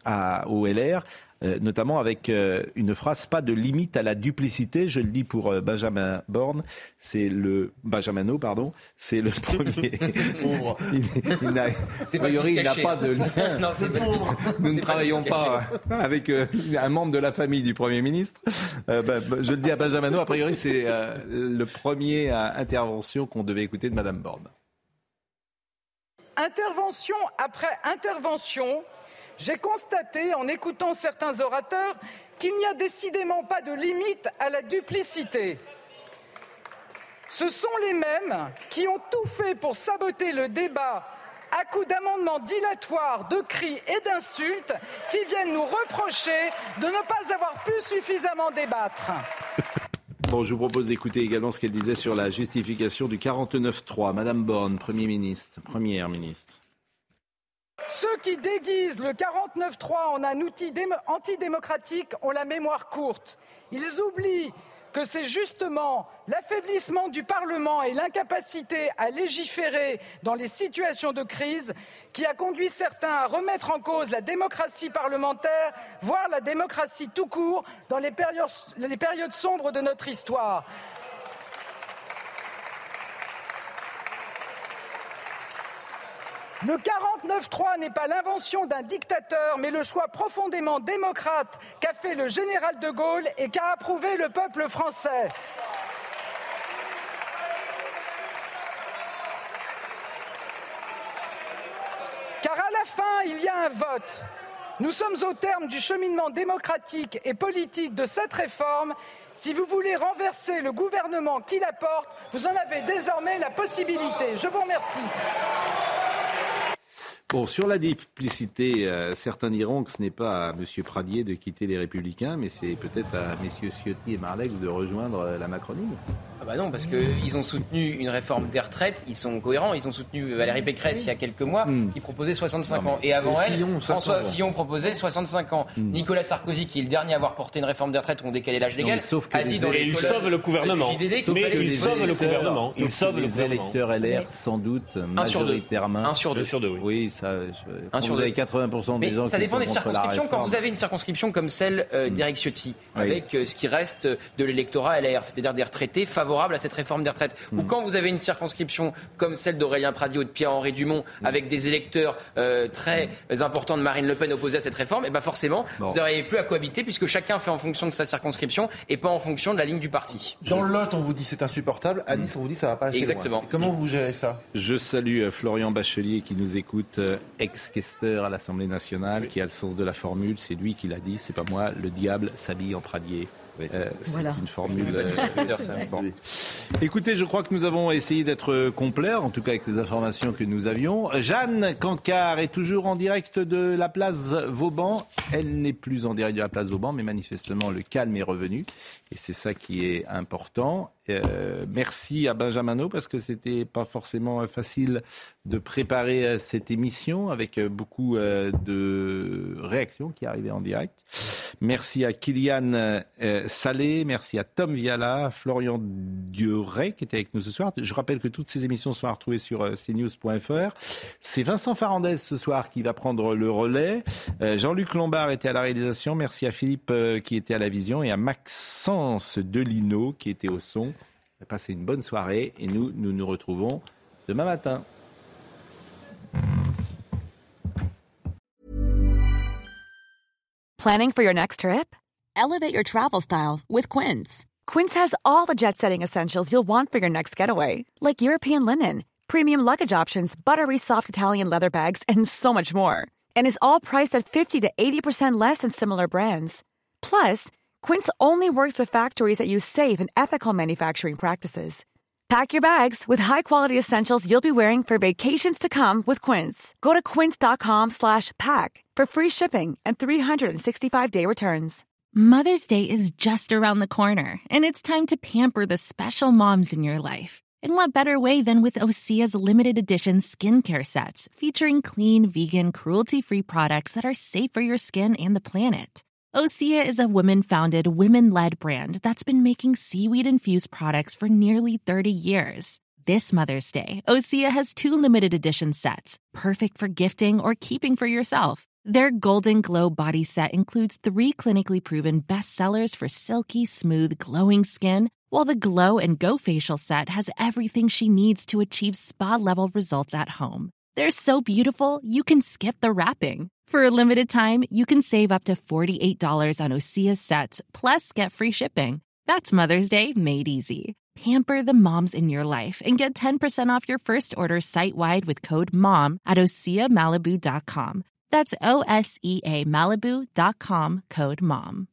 S1: à, au LR, euh, notamment avec euh, une phrase pas de limite à la duplicité. Je le dis pour euh, Benjamin Borne, c'est le Benjamino, pardon, c'est le premier. il, il n'a, a priori, il n'a pas de lien.
S2: non, c'est
S1: pauvre. Nous ne travaillons pas avec un membre de la famille du Premier ministre. Ben, je le dis à Benjamino, a priori, c'est le premier intervention qu'on devait écouter de Madame Borne.
S15: Intervention après intervention, j'ai constaté, en écoutant certains orateurs, qu'il n'y a décidément pas de limite à la duplicité. Ce sont les mêmes qui ont tout fait pour saboter le débat à coups d'amendements dilatoires, de cris et d'insultes qui viennent nous reprocher de ne pas avoir pu suffisamment débattre.
S1: Je vous propose d'écouter également ce qu'elle disait sur la justification du 49-3. Madame Borne, Premier ministre, Première ministre.
S15: Ceux qui déguisent le 49-3 en un outil antidémocratique ont la mémoire courte. Ils oublient que c'est justement l'affaiblissement du Parlement et l'incapacité à légiférer dans les situations de crise qui a conduit certains à remettre en cause la démocratie parlementaire, voire la démocratie tout court, dans les périodes, les périodes sombres de notre histoire. Le 49-3 n'est pas l'invention d'un dictateur, mais le choix profondément démocrate qu'a fait le général de Gaulle et qu'a approuvé le peuple français. Car à la fin, il y a un vote. Nous sommes au terme du cheminement démocratique et politique de cette réforme. Si vous voulez renverser le gouvernement qui la porte, vous en avez désormais la possibilité. Je vous remercie.
S1: Bon, sur la duplicité, euh, certains diront que ce n'est pas à M. Pradier de quitter les Républicains, mais c'est peut-être à M. Ciotti et Marlex de rejoindre euh, la Macronie.
S2: Ah bah non, parce qu'ils ont soutenu une réforme des retraites, ils sont cohérents, ils ont soutenu Valérie Pécresse il y a quelques mois,
S1: Hmm.
S2: qui proposait 65 ans. Et avant elle,
S3: Fillon,
S2: François Fillon proposait 65 ans.
S1: Hmm.
S2: Nicolas Sarkozy, qui est le dernier à avoir porté une réforme des retraites où on décalait l'âge
S1: Non,
S2: légal,
S1: mais sauf que
S2: a dit dans les
S6: il sauve le gouvernement. Mais il sauve le gouvernement. Il sauve le
S1: les électeurs LR, sans doute,
S2: Un sur deux.
S1: majoritairement.
S2: Un sur deux.
S6: Deux sur deux, oui.
S1: Ça. je-
S2: sur
S1: vous
S2: deux.
S1: avez 80% des
S2: Mais
S1: gens
S2: ça
S1: qui
S2: dépend
S1: sont
S2: des circonscriptions. Quand vous avez une circonscription comme celle euh, d'Éric Ciotti,
S1: Oui.
S2: avec euh, ce qui reste de l'électorat LR, c'est-à-dire des retraités favorables à cette réforme des retraites, ou quand vous avez une circonscription comme celle d'Aurélien Pradier ou de Pierre-Henri Dumont, avec des électeurs euh, très importants de Marine Le Pen opposés à cette réforme, et ben forcément,
S1: Bon.
S2: vous n'auriez plus à cohabiter puisque chacun fait en fonction de sa circonscription et pas en fonction de la ligne du parti.
S3: Dans le Lot, on vous dit c'est insupportable. À Nice, on vous dit ça va pas assez
S2: Exactement.
S3: loin. Comment vous gérez ça?
S1: Je salue euh, Florian Bachelier qui nous écoute, ex-questeur à l'Assemblée nationale, qui a le sens de la formule. C'est lui qui l'a dit, c'est pas moi. Le diable s'habille en Pradier. Euh, c'est
S4: Voilà.
S1: une formule. Euh, bon. Écoutez, je crois que nous avons essayé d'être complets, en tout cas avec les informations que nous avions. Jeanne Cancard est toujours en direct de la place Vauban. Elle n'est plus en direct de la place Vauban, mais manifestement le calme est revenu. Et c'est ça qui est important. Euh, merci à Benjamin parce que c'était pas forcément facile de préparer euh, cette émission avec euh, beaucoup de réactions qui arrivaient en direct. Merci à Kylian Salé, merci à Tom Viala, Florian Dieuret qui était avec nous ce soir. Je rappelle que toutes ces émissions sont à retrouver sur cnews.fr. C'est Vincent Farandez ce soir qui va prendre le relais. Jean-Luc Lombard était à la réalisation. Merci à Philippe qui était à la vision et à Maxence Delino qui était au son. Passez une bonne soirée et nous, nous nous retrouvons demain matin.
S16: Planning for your next trip? Elevate your travel style with Quince. Quince has all the jet setting essentials you'll want for your next getaway, like European linen, premium luggage options, buttery soft Italian leather bags, and so much more. And is all priced at 50 to 80% less than similar brands. Plus, Quince only works with factories that use safe and ethical manufacturing practices. Pack your bags with high-quality essentials you'll be wearing for vacations to come with Quince. Go to quince.com slash pack for free shipping and 365-day returns.
S17: Mother's Day is just around the corner, and it's time to pamper the special moms in your life. And what better way than with Osea's limited edition skincare sets featuring clean, vegan, cruelty free products that are safe for your skin and the planet? Osea is a women founded, women led brand that's been making seaweed infused products for nearly 30 years. This Mother's Day, Osea has two limited edition sets, perfect for gifting or keeping for yourself. Their Golden Glow body set includes three clinically proven bestsellers for silky, smooth, glowing skin, while the Glow and Go facial set has everything she needs to achieve spa level results at home. They're so beautiful, you can skip the wrapping. For a limited time, you can save up to $48 on Osea's sets, plus get free shipping. That's Mother's Day made easy. Pamper the moms in your life and get 10% off your first order site wide with code MOM at OseaMalibu.com. That's O S E A Malibu.com code MOM.